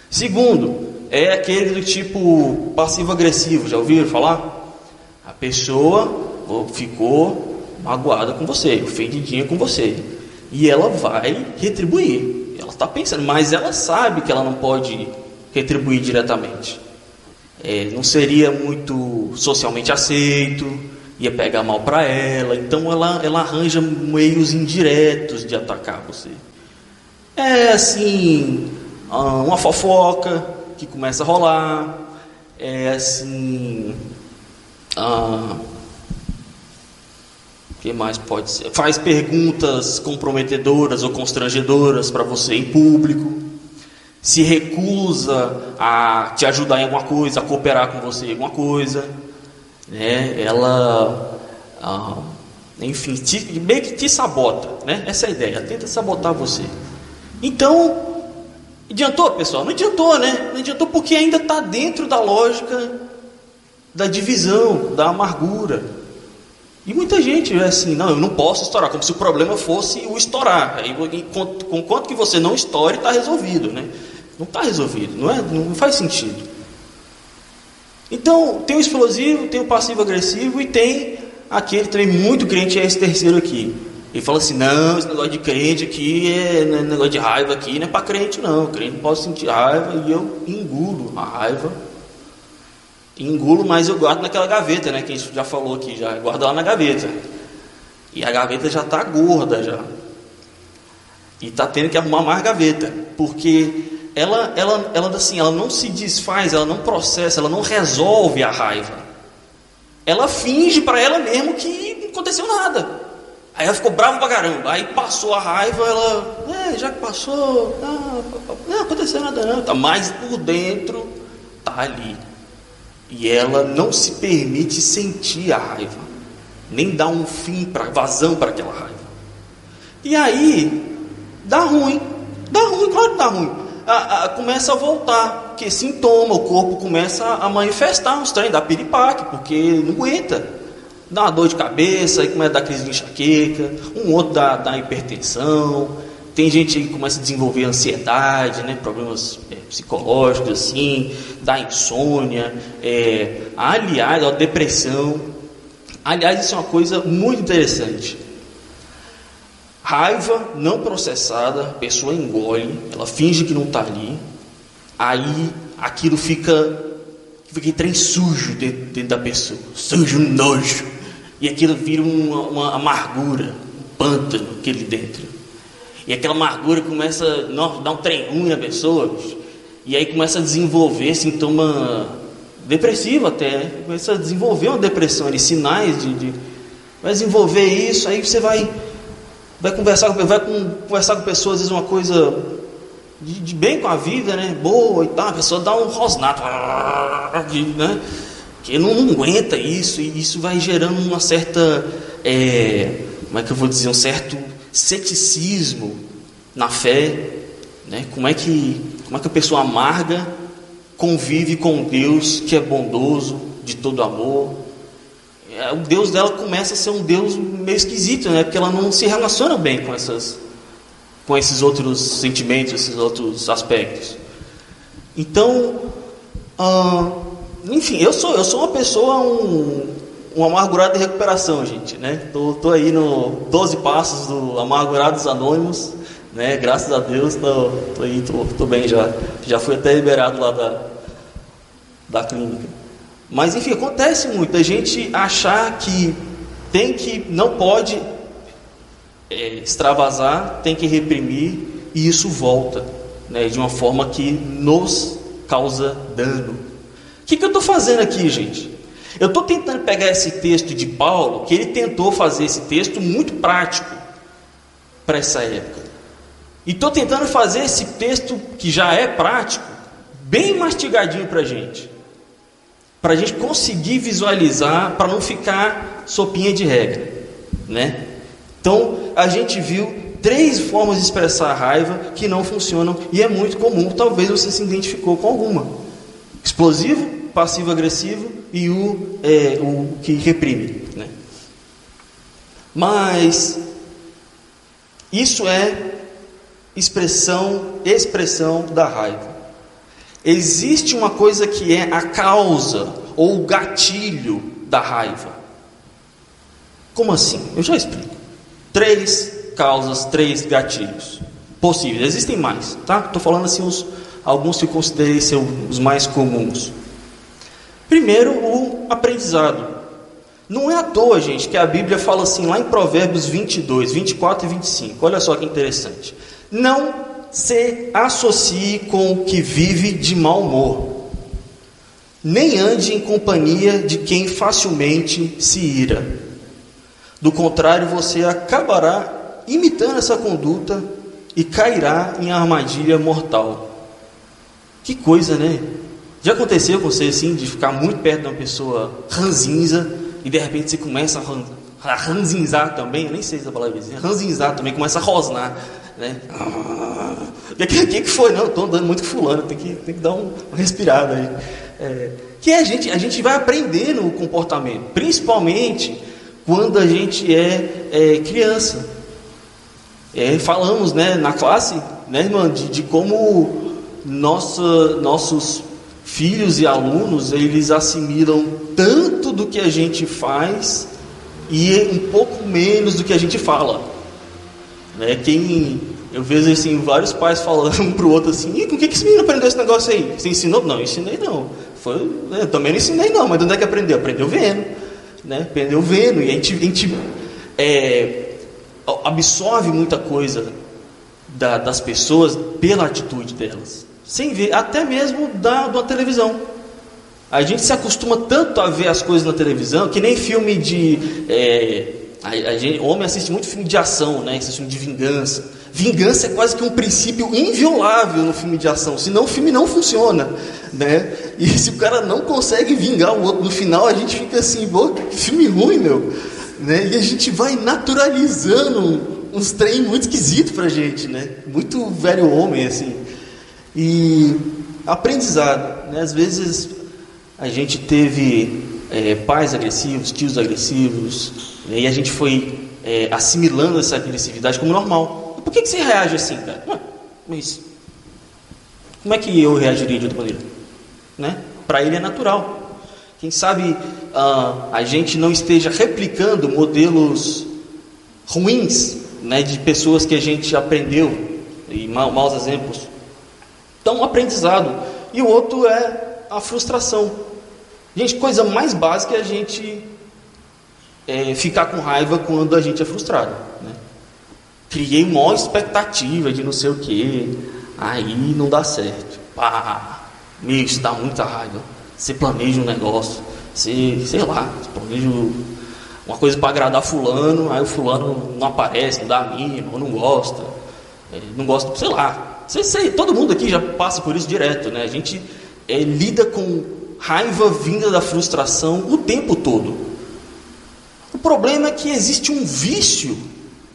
Segundo, é aquele do tipo passivo-agressivo, já ouviram falar? A pessoa ficou magoada com você, ofendidinha com você, e ela vai retribuir. Ela está pensando, mas ela sabe que ela não pode retribuir diretamente. É, não seria muito socialmente aceito, ia pegar mal para ela, então ela, ela arranja meios indiretos de atacar você. É assim, ah, uma fofoca que começa a rolar, é assim. Ah, que mais pode ser? Faz perguntas comprometedoras ou constrangedoras para você em público. Se recusa a te ajudar em alguma coisa, a cooperar com você em alguma coisa. Né? Ela, ah, enfim, te, meio que te sabota. Né? Essa é a ideia, tenta sabotar você. Então, adiantou, pessoal? Não adiantou, né? Não adiantou porque ainda está dentro da lógica da divisão, da amargura. E muita gente é assim, não, eu não posso estourar, como se o problema fosse o estourar. Aí, com quanto que você não estoure, está resolvido, né? Não está resolvido, não, é, não faz sentido. Então, tem o explosivo, tem o passivo-agressivo e tem aquele também muito crente, é esse terceiro aqui. Ele fala assim, não, esse negócio de crente aqui, é, é negócio de raiva aqui, não é para crente não. O crente não pode sentir raiva e eu engulo a raiva engulo, mas eu guardo naquela gaveta, né? Que a gente já falou aqui, já guardo lá na gaveta. E a gaveta já está gorda já. E está tendo que arrumar mais gaveta, porque ela, ela, ela assim, ela não se desfaz, ela não processa, ela não resolve a raiva. Ela finge para ela mesmo que não aconteceu nada. Aí ela ficou brava pra caramba. Aí passou a raiva, ela, é, já que passou, ah, não aconteceu nada não. Tá mais por dentro, tá ali. E ela não se permite sentir a raiva, nem dar um fim para vazão para aquela raiva. E aí dá ruim, dá ruim, claro que dá ruim. A, a, começa a voltar, que sintoma, o corpo começa a manifestar uns trem, dá piripaque, porque não aguenta. Dá uma dor de cabeça, aí começa a dar crise de enxaqueca, um outro dá, dá hipertensão, tem gente que começa a desenvolver ansiedade, né, problemas é, psicológicos assim, da insônia, é, aliás, a depressão. Aliás, isso é uma coisa muito interessante. Raiva não processada, a pessoa engole, ela finge que não está ali, aí aquilo fica, fica trem sujo dentro, dentro, da pessoa, sujo, nojo, e aquilo vira uma, uma amargura, um pântano aquele dentro. E aquela amargura começa a dar um trem ruim na pessoa. E aí começa a desenvolver sintoma depressivo até. Começa a desenvolver uma depressão, ali, sinais de, de, Vai desenvolver isso, aí você vai. Vai conversar, vai conversar com pessoas, às vezes uma coisa de, de, bem com a vida, né? Boa e tal, a pessoa dá um rosnato, né? Que não, não aguenta isso, e isso vai gerando uma certa. É, como é que eu vou dizer? Um certo ceticismo na fé, né? Como é que como é que a pessoa amarga convive com Deus que é bondoso, de todo amor? É, o Deus dela começa a ser um Deus meio esquisito, né? Porque ela não se relaciona bem com essas com esses outros sentimentos, esses outros aspectos. Então, ah, enfim, eu sou eu sou uma pessoa um um amargurado de recuperação, gente, né? Tô, tô aí no 12 passos do Amargurados Anônimos, né? Graças a Deus, tô, tô aí, tô, tô bem já. Já fui até liberado lá da, da clínica. Mas enfim, acontece muito a gente achar que tem que, não pode é, extravasar, tem que reprimir e isso volta, né? De uma forma que nos causa dano. O que, que eu estou fazendo aqui, gente? Eu estou tentando pegar esse texto de Paulo, que ele tentou fazer esse texto muito prático para essa época. E estou tentando fazer esse texto que já é prático, bem mastigadinho para a gente. Para a gente conseguir visualizar, para não ficar sopinha de regra. Né? Então, a gente viu três formas de expressar a raiva que não funcionam e é muito comum. Talvez você se identificou com alguma: explosivo, passivo-agressivo e o, é, o que reprime. Né? Mas isso é expressão, expressão da raiva. Existe uma coisa que é a causa ou o gatilho da raiva. Como assim? Eu já explico. Três causas, três gatilhos possíveis. Existem mais, tá? Estou falando assim os, alguns que eu considerei ser os mais comuns. Primeiro, o aprendizado. Não é à toa, gente, que a Bíblia fala assim lá em Provérbios 22, 24 e 25. Olha só que interessante. Não se associe com o que vive de mau humor, nem ande em companhia de quem facilmente se ira. Do contrário, você acabará imitando essa conduta e cairá em armadilha mortal. Que coisa, né? Já aconteceu com você assim, de ficar muito perto de uma pessoa ranzinza e de repente você começa a, ranzinzar também? Eu nem sei se a palavra é ranzinzar também, começa a rosnar. Né? O que, que, que, foi? Não, estou andando muito com fulano, tem que, tem que dar um, uma respirada aí. É, que a gente, a gente vai aprendendo o comportamento, principalmente quando a gente é, é criança. É, falamos né, na classe, né, irmã, de, de como nossa, nossos filhos e alunos eles assimilam tanto do que a gente faz e um pouco menos do que a gente fala. Né? Quem eu vejo assim vários pais falando um para o outro assim, e com que, que esse menino aprendeu esse negócio aí? Você ensinou? Não, ensinei não. Foi, eu também não ensinei não, mas de onde é que aprendeu? Aprendeu vendo, né? Aprendeu vendo e a gente, a gente é, absorve muita coisa da, das pessoas pela atitude delas, sem ver, até mesmo da, da televisão. A gente se acostuma tanto a ver as coisas na televisão que nem filme de é, a, a gente, homem assiste muito filme de ação, né? Esse filme de vingança. Vingança é quase que um princípio inviolável no filme de ação, senão o filme não funciona, né? E <laughs> se o cara não consegue vingar o outro no final, a gente fica assim, pô, que filme ruim, meu. Né? E a gente vai naturalizando uns trem muito esquisito pra gente, né? Muito velho homem, assim. E aprendizado, né? Às vezes a gente teve é, pais agressivos, tios agressivos, né? E a gente foi é, assimilando essa agressividade como normal. Por que, que você reage assim, cara? Mas como é que eu reagiria de outra maneira? Né? Para ele é natural. Quem sabe uh, a gente não esteja replicando modelos ruins né, de pessoas que a gente aprendeu e ma maus exemplos. Então, aprendizado. E o outro é a frustração. Gente, coisa mais básica é a gente é, ficar com raiva quando a gente é frustrado. Né? Criei uma expectativa de não sei o que, aí não dá certo. Pá, isso dá muita raiva. Você planeja um negócio, você, sei lá, planeja uma coisa para agradar fulano, aí o fulano não aparece, não dá a mínima, ou não gosta, é, não gosta, sei lá. Sei, sei, todo mundo aqui já passa por isso direto, né? A gente é, lida com raiva vinda da frustração o tempo todo. O problema é que existe um vício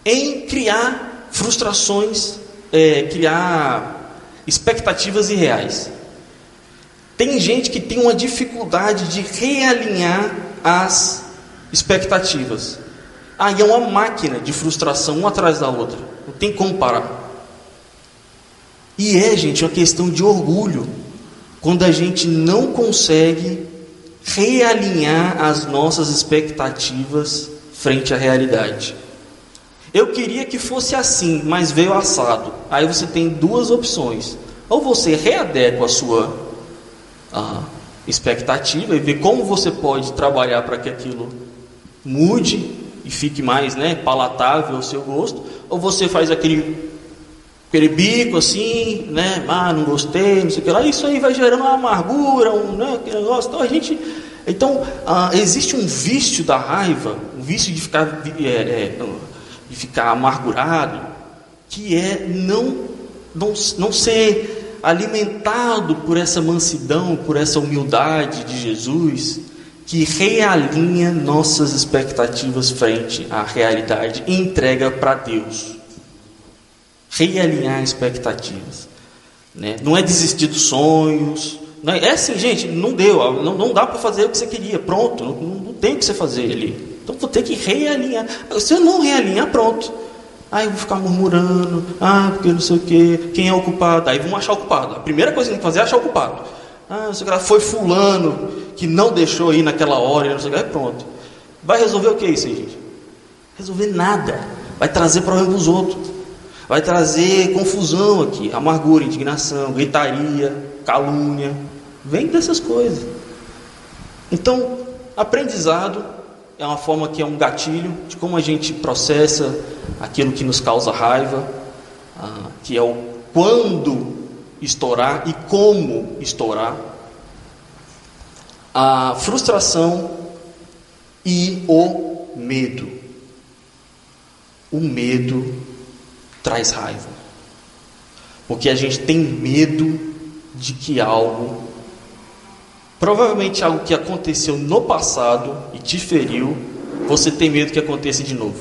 em criar frustrações, é, criar expectativas irreais. Tem gente que tem uma dificuldade de realinhar as expectativas. Aí é uma máquina de frustração, uma atrás da outra. Não tem como parar. E é, gente, uma questão de orgulho. Quando a gente não consegue realinhar as nossas expectativas frente à realidade. Eu queria que fosse assim, mas veio assado. Aí você tem duas opções. Ou você readequa a sua a expectativa e vê como você pode trabalhar para que aquilo mude e fique mais né, palatável ao seu gosto, ou você faz aquele, aquele bico assim, né, ah, não gostei, não sei o que lá, isso aí vai gerando uma amargura, um né, aquele negócio, então a gente então, ah, existe um vício da raiva, um vício de ficar, é, é, de ficar amargurado, que é não, não, não ser alimentado por essa mansidão, por essa humildade de Jesus, que realinha nossas expectativas frente à realidade e entrega para Deus. Realinhar expectativas. Né? Não é desistir dos sonhos. Não é, é assim, gente, não deu, não, não dá para fazer o que você queria, pronto, não, não tem o que você fazer ali. Então vou ter que realinhar. Se eu não realinhar, pronto. Aí eu vou ficar murmurando, ah, porque não sei o quê, quem é o culpado? Aí vamos achar o culpado. A primeira coisa que tem que fazer é achar o culpado. Ah, não sei o que, foi fulano que não deixou ir naquela hora, não sei o que, aí pronto. Vai resolver o que isso aí, gente? Resolver nada. Vai trazer problema para os outros. Vai trazer confusão aqui, amargura, indignação, gritaria, calúnia. Vem dessas coisas. Então, aprendizado é uma forma que é um gatilho de como a gente processa aquilo que nos causa raiva, ah, que é o quando estourar e como estourar. A frustração e o medo. O medo traz raiva. Porque a gente tem medo de que algo Provavelmente algo que aconteceu no passado e te feriu, você tem medo que aconteça de novo.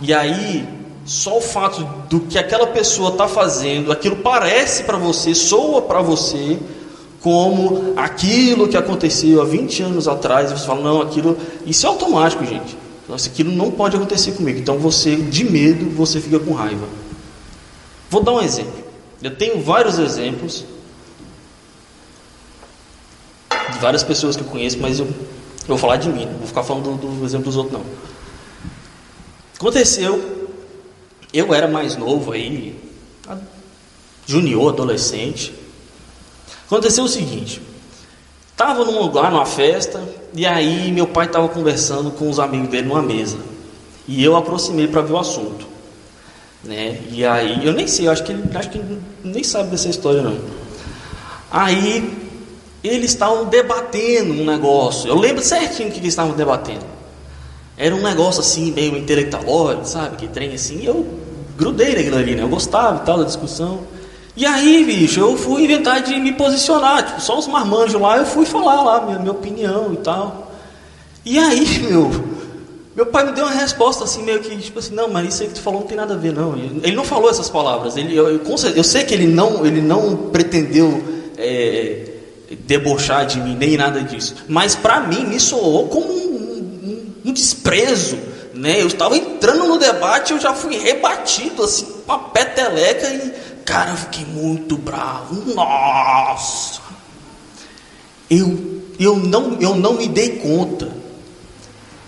E aí, só o fato do que aquela pessoa está fazendo, aquilo parece para você, soa para você, como aquilo que aconteceu há 20 anos atrás, e você fala, não, aquilo. Isso é automático, gente. Nossa, aquilo não pode acontecer comigo. Então você, de medo, você fica com raiva. Vou dar um exemplo. Eu tenho vários exemplos de várias pessoas que eu conheço, mas eu, eu vou falar de mim, não vou ficar falando do, do exemplo dos outros não. Aconteceu, eu era mais novo aí, junior, adolescente. Aconteceu o seguinte, estava num lugar, numa festa, e aí meu pai estava conversando com os amigos dele numa mesa. E eu aproximei para ver o assunto. Né? E aí, eu nem sei, eu acho que ele acho que nem sabe dessa história não. Aí eles estavam debatendo um negócio. Eu lembro certinho o que eles estavam debatendo. Era um negócio assim, meio intelectual, sabe? Que trem assim. Eu grudei ali, né? Eu gostava e tal da discussão. E aí, bicho, eu fui inventar de me posicionar. Tipo, só os marmanjos lá, eu fui falar lá minha, minha opinião e tal. E aí, <laughs> meu, meu pai me deu uma resposta assim, meio que, tipo assim, não, mas isso aí que tu falou não tem nada a ver, não. Ele não falou essas palavras. Ele, eu, eu, eu sei que ele não, ele não pretendeu. É, debochar de mim, nem nada disso. Mas para mim me soou como um, um, um, desprezo. Né? Eu estava entrando no debate, eu já fui rebatido assim, com a peteleca e, cara, eu fiquei muito bravo. Nossa! Eu, eu, não, eu não me dei conta,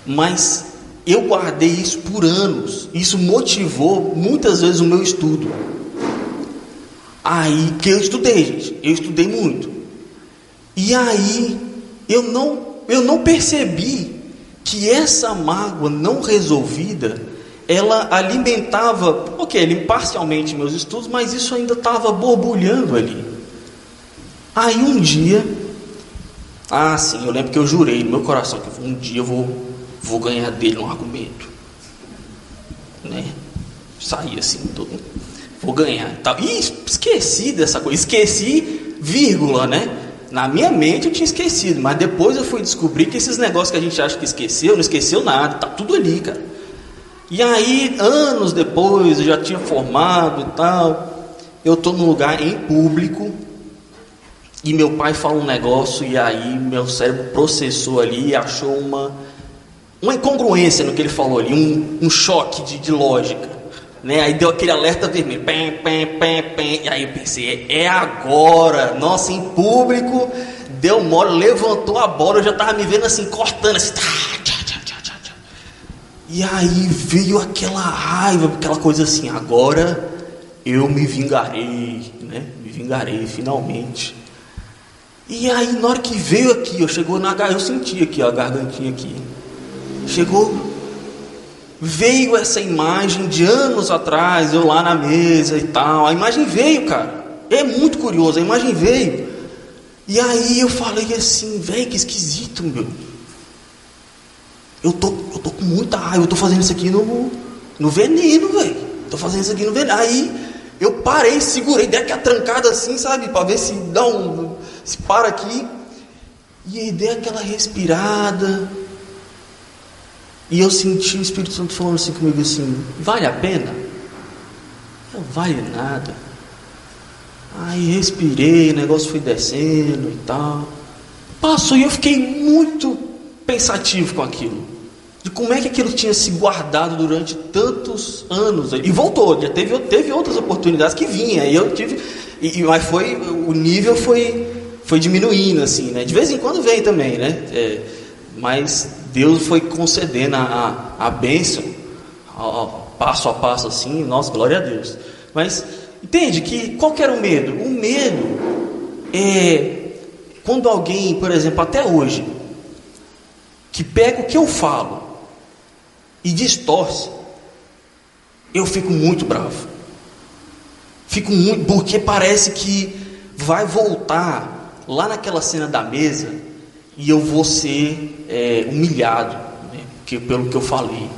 mas eu guardei isso por anos. Isso motivou muitas vezes o meu estudo. Aí que eu estudei, gente. Eu estudei muito. E aí eu não, eu não percebi que essa mágoa não resolvida, ela alimentava, ok, parcialmente meus estudos, mas isso ainda estava borbulhando ali. Aí um dia, ah sim, eu lembro que eu jurei no meu coração que um dia eu vou, vou ganhar dele um argumento. Né? Saí assim, todo, vou ganhar. Tal. E esqueci dessa coisa, esqueci, vírgula, né? Na minha mente eu tinha esquecido, mas depois eu fui descobrir que esses negócios que a gente acha que esqueceu, não esqueceu nada, tá tudo ali, cara. E aí, anos depois, eu já tinha formado e tal, eu estou num lugar em público e meu pai fala um negócio e aí meu cérebro processou ali e achou uma, uma incongruência no que ele falou ali, um, um choque de, de lógica. Né? Aí deu aquele alerta vermelho. Pem, pem, pem, pem. E aí eu pensei, é agora. Nossa, em público, deu mole, levantou a bola, eu já estava me vendo assim, cortando assim. E aí veio aquela raiva, aquela coisa assim, agora eu me vingarei, né? Me vingarei finalmente. E aí na hora que veio aqui, eu chegou na eu senti aqui ó, a gargantinha aqui. Chegou veio essa imagem de anos atrás, eu lá na mesa e tal. A imagem veio, cara. É muito curioso, a imagem veio. E aí eu falei assim, velho, que esquisito, meu. Eu tô, eu tô com muita raiva, eu tô fazendo isso aqui no, no veneno, velho. Tô fazendo isso aqui no veneno. Aí eu parei, segurei, dei aquela trancada assim, sabe? Pra ver se dá um. se para aqui. E aí dei aquela respirada. E eu senti o Espírito Santo falando assim comigo assim, vale a pena? Não vale nada. Aí respirei, o negócio foi descendo e tal. Passou e eu fiquei muito pensativo com aquilo. De como é que aquilo tinha se guardado durante tantos anos. E voltou, já teve, teve outras oportunidades que vinha. E eu tive. E, mas foi. O nível foi, foi diminuindo, assim, né? De vez em quando vem também, né? É, mas Deus foi concedendo a, a, a bênção, a, a, passo a passo assim, nossa, glória a Deus. Mas entende que qual que era o medo? O medo é quando alguém, por exemplo, até hoje, que pega o que eu falo e distorce, eu fico muito bravo. Fico muito, porque parece que vai voltar lá naquela cena da mesa e eu vou ser é, humilhado né, pelo que eu falei.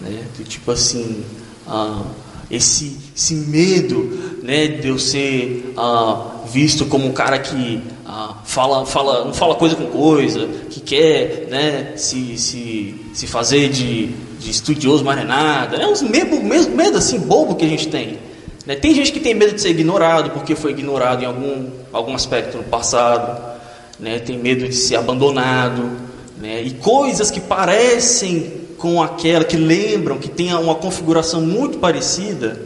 Né, tipo assim, ah, esse, esse medo né, de eu ser ah, visto como um cara que ah, fala, fala, não fala coisa com coisa, que quer né, se, se, se fazer de, de estudioso, mas não é nada. É uns medo, medo, medo assim bobo que a gente tem. Né? Tem gente que tem medo de ser ignorado porque foi ignorado em algum, algum aspecto no passado, né? tem medo de ser abandonado, né? e coisas que parecem com aquela, que lembram, que tem uma configuração muito parecida,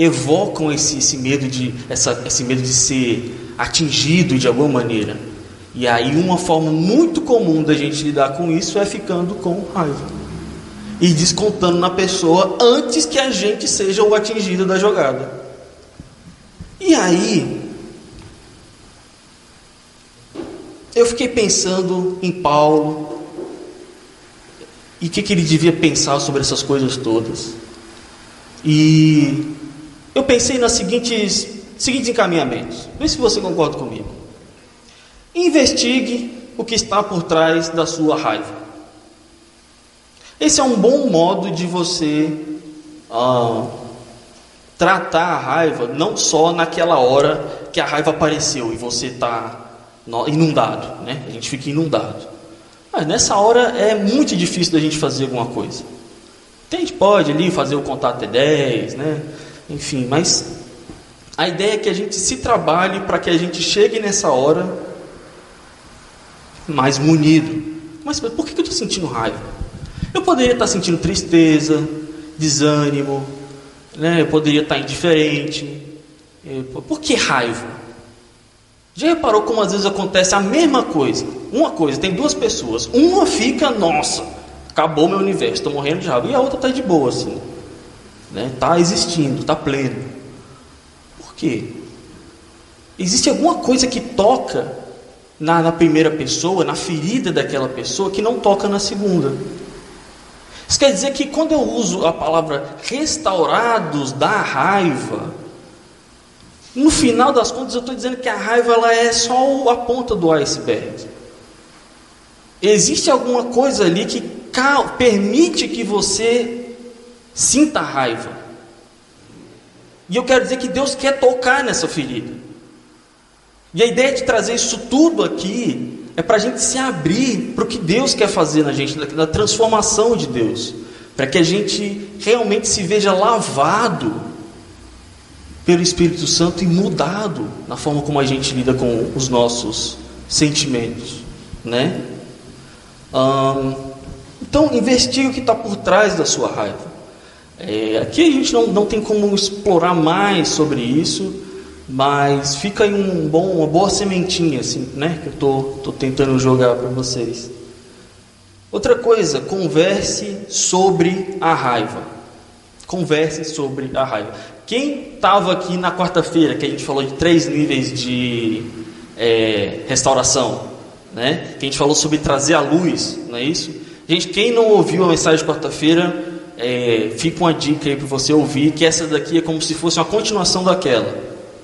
evocam esse, esse medo de essa, esse medo de ser atingido de alguma maneira. E aí uma forma muito comum da gente lidar com isso é ficando com raiva. E descontando na pessoa antes que a gente seja o atingido da jogada. E aí eu fiquei pensando em Paulo, e o que, que ele devia pensar sobre essas coisas todas. E eu pensei nos seguintes, seguintes encaminhamentos. Vê se você concorda comigo. Investigue o que está por trás da sua raiva. Esse é um bom modo de você ah, tratar a raiva, não só naquela hora que a raiva apareceu e você está inundado, né? A gente fica inundado. Mas nessa hora é muito difícil da gente fazer alguma coisa. A gente pode ali fazer o contato T10, né? Enfim, mas a ideia é que a gente se trabalhe para que a gente chegue nessa hora mais munido. Mas por que eu estou sentindo raiva? Eu poderia estar sentindo tristeza, desânimo, né? eu poderia estar indiferente. É, por que raiva? Já reparou como às vezes acontece a mesma coisa? Uma coisa, tem duas pessoas. Uma fica, nossa, acabou meu universo, estou morrendo de raiva. E a outra está de boa, assim. Né? Está existindo, está pleno. Por quê? Existe alguma coisa que toca na, na primeira pessoa, na ferida daquela pessoa, que não toca na segunda. Isso quer dizer que quando eu uso a palavra restaurados da raiva, no final das contas, eu estou dizendo que a raiva ela é só a ponta do iceberg. Existe alguma coisa ali que permite que você sinta raiva. E eu quero dizer que Deus quer tocar nessa ferida. E a ideia de trazer isso tudo aqui é para a gente se abrir para o que Deus quer fazer na gente, da transformação de Deus, para que a gente realmente se veja lavado pelo Espírito Santo e mudado na forma como a gente lida com os nossos sentimentos, né? então, investigue o que está por trás da sua raiva. É, aqui a gente não, não tem como explorar mais sobre isso, mas fica aí um bom, uma boa sementinha, assim, né? Que eu tô, tô tentando jogar para vocês. Outra coisa, converse sobre a raiva. Converse sobre a raiva. Quem estava aqui na quarta-feira, que a gente falou de três níveis de é, restauração, né? Que a gente falou sobre trazer a luz, não é isso? Gente, quem não ouviu a mensagem de quarta-feira, é, fica uma dica aí para você ouvir, que essa daqui é como se fosse uma continuação daquela,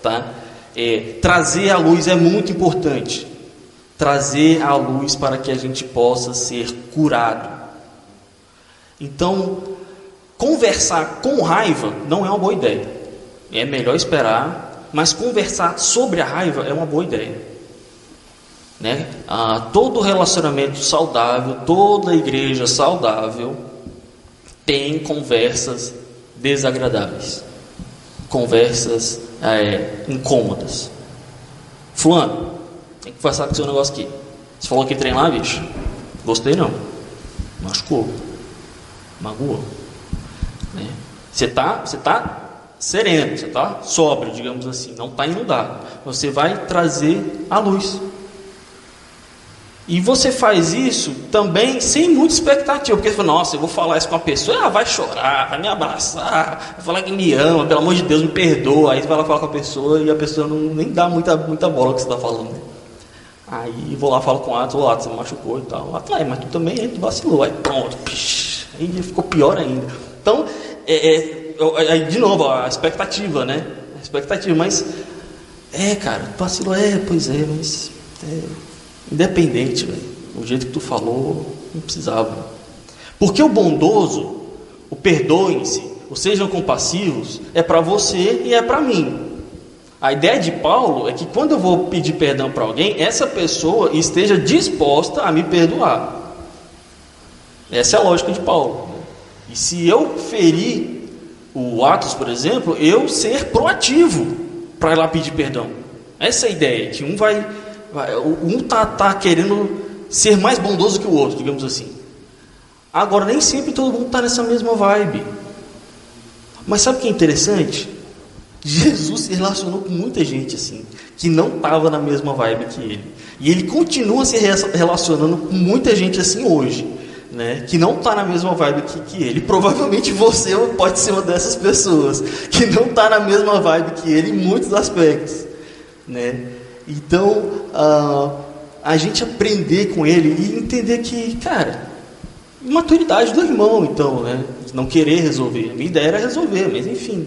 tá? É, trazer a luz é muito importante. Trazer a luz para que a gente possa ser curado. Então, conversar com raiva não é uma boa ideia. É melhor esperar, mas conversar sobre a raiva é uma boa ideia. Né? Ah, todo relacionamento saudável, toda igreja saudável tem conversas desagradáveis, conversas é, incômodas. Fulano, tem que conversar com o seu negócio aqui. Você falou que treinar, bicho? Gostei não. Machucou. Magoou. Né? Você tá, você tá sereno, você tá sóbrio, digamos assim, não está inundado. Você vai trazer a luz. E você faz isso também sem muita expectativa, porque você fala, nossa, eu vou falar isso com a pessoa, ela vai chorar, vai me abraçar, vai falar que me ama, pelo amor de Deus, me perdoa. Aí você vai lá falar com a pessoa e a pessoa não nem dá muita, muita bola que você está falando. Aí vou lá, falo com o Atos, o Atos, você machucou e tal. Atos, ah, mas tu também tu vacilou. Aí pronto, psh, aí ficou pior ainda. Então, é, é, aí de novo, a expectativa, né? A expectativa, mas é, cara, vacilou, é, pois é, mas. É, Independente, velho. O jeito que tu falou, não precisava. Porque o bondoso, o perdoem-se, ou sejam compassivos, é para você e é para mim. A ideia de Paulo é que quando eu vou pedir perdão para alguém, essa pessoa esteja disposta a me perdoar. Essa é a lógica de Paulo. E se eu ferir o Atos, por exemplo, eu ser proativo para ir lá pedir perdão. Essa é a ideia, que um vai um está tá querendo ser mais bondoso que o outro, digamos assim. Agora, nem sempre todo mundo está nessa mesma vibe. Mas sabe o que é interessante? Jesus se relacionou com muita gente assim, que não estava na mesma vibe que ele. E ele continua se relacionando com muita gente assim hoje, né? Que não está na mesma vibe que, que ele. Provavelmente você pode ser uma dessas pessoas que não está na mesma vibe que ele em muitos aspectos, né? Então, uh, a gente aprender com ele e entender que, cara, maturidade do irmão, então, né? Não querer resolver. A minha ideia era resolver, mas enfim,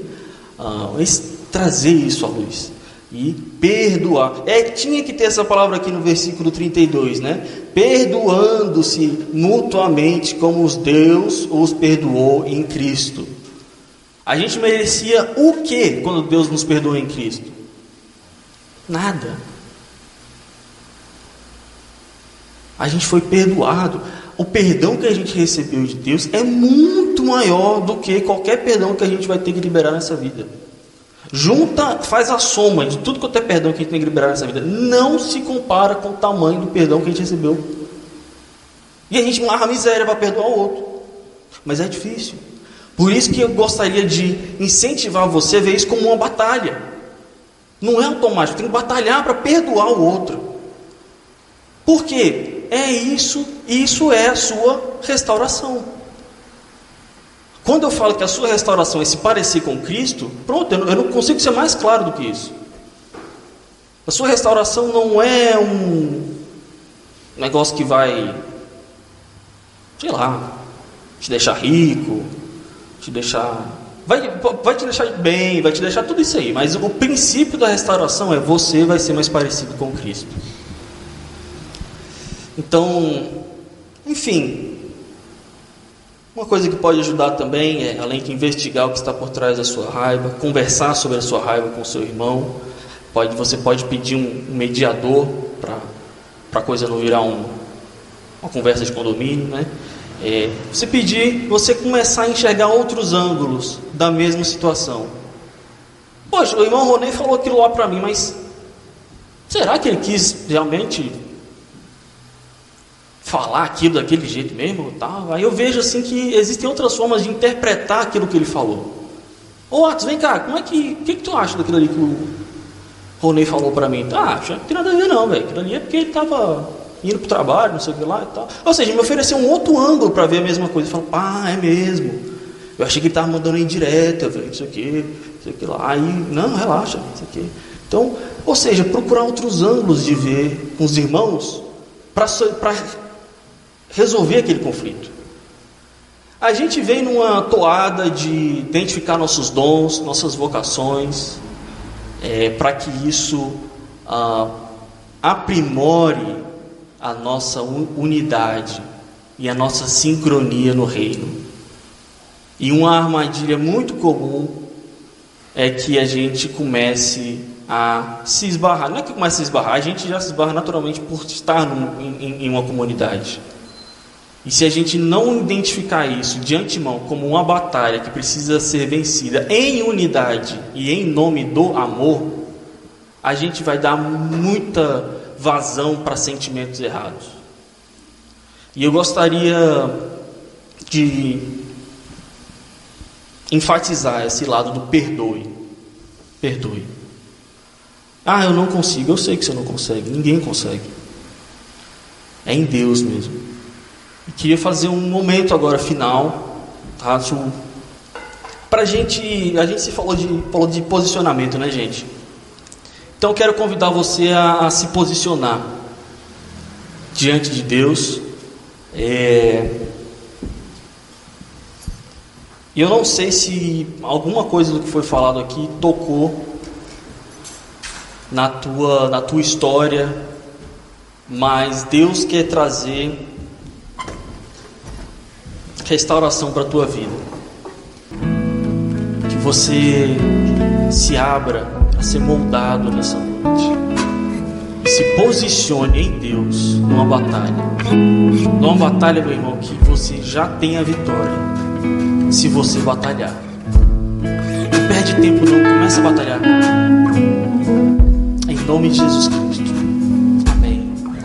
uh, mas trazer isso à luz e perdoar. É, tinha que ter essa palavra aqui no versículo 32, né? Perdoando-se mutuamente como os Deus os perdoou em Cristo. A gente merecia o que quando Deus nos perdoou em Cristo? Nada. A gente foi perdoado. O perdão que a gente recebeu de Deus é muito maior do que qualquer perdão que a gente vai ter que liberar nessa vida. Junta, faz a soma de tudo quanto é perdão que a gente tem que liberar nessa vida. Não se compara com o tamanho do perdão que a gente recebeu. E a gente marra a miséria para perdoar o outro. Mas é difícil. Por isso que eu gostaria de incentivar você a ver isso como uma batalha. Não é automático, tem que batalhar para perdoar o outro. Por quê? É isso, isso é a sua restauração. Quando eu falo que a sua restauração é se parecer com Cristo, pronto, eu não consigo ser mais claro do que isso. A sua restauração não é um negócio que vai, sei lá, te deixar rico, te deixar Vai, vai te deixar bem, vai te deixar tudo isso aí, mas o princípio da restauração é você vai ser mais parecido com Cristo. Então, enfim, uma coisa que pode ajudar também é, além de investigar o que está por trás da sua raiva, conversar sobre a sua raiva com o seu irmão. Pode, você pode pedir um mediador para a coisa não virar um, uma conversa de condomínio, né? É, você pedir, você começar a enxergar outros ângulos da mesma situação. Poxa, o irmão Ronei falou aquilo lá para mim, mas será que ele quis realmente falar aquilo daquele jeito mesmo? Tá? Aí eu vejo assim que existem outras formas de interpretar aquilo que ele falou. Ô Atos, vem cá, como é que, que, que tu acha daquilo ali que o Ronei falou para mim? Ah, não tem nada a ver não, velho. Aquilo ali é porque ele estava indo para o trabalho, não sei o que lá e tal. Ou seja, me ofereceu um outro ângulo para ver a mesma coisa. Eu falo, ah, é mesmo. Eu achei que ele estava mandando indireta, velho, isso aqui, isso aqui lá. Aí, não, relaxa, isso aqui. Então, ou seja, procurar outros ângulos de ver com os irmãos para resolver aquele conflito. A gente vem numa toada de identificar nossos dons, nossas vocações, é, para que isso ah, aprimore a nossa unidade e a nossa sincronia no reino. E uma armadilha muito comum é que a gente comece a se esbarrar. Não é que começa a se esbarrar, a gente já se esbarra naturalmente por estar num, em, em uma comunidade. E se a gente não identificar isso de antemão como uma batalha que precisa ser vencida em unidade e em nome do amor, a gente vai dar muita vazão para sentimentos errados. E eu gostaria de enfatizar esse lado do perdoe. Perdoe. Ah, eu não consigo. Eu sei que você não consegue. Ninguém consegue. É em Deus mesmo. E queria fazer um momento agora final, tá? Para gente, a gente se falou de, falou de posicionamento, né, gente? Então quero convidar você a, a se posicionar diante de Deus. É... E eu não sei se alguma coisa do que foi falado aqui tocou na tua, na tua história, mas Deus quer trazer restauração para a tua vida. Que você se abra a ser moldado nessa noite. E se posicione em Deus numa batalha. Numa batalha, meu irmão, que você já tem a vitória. Se você batalhar. Não perde tempo não, começa a batalhar. Em nome de Jesus Cristo.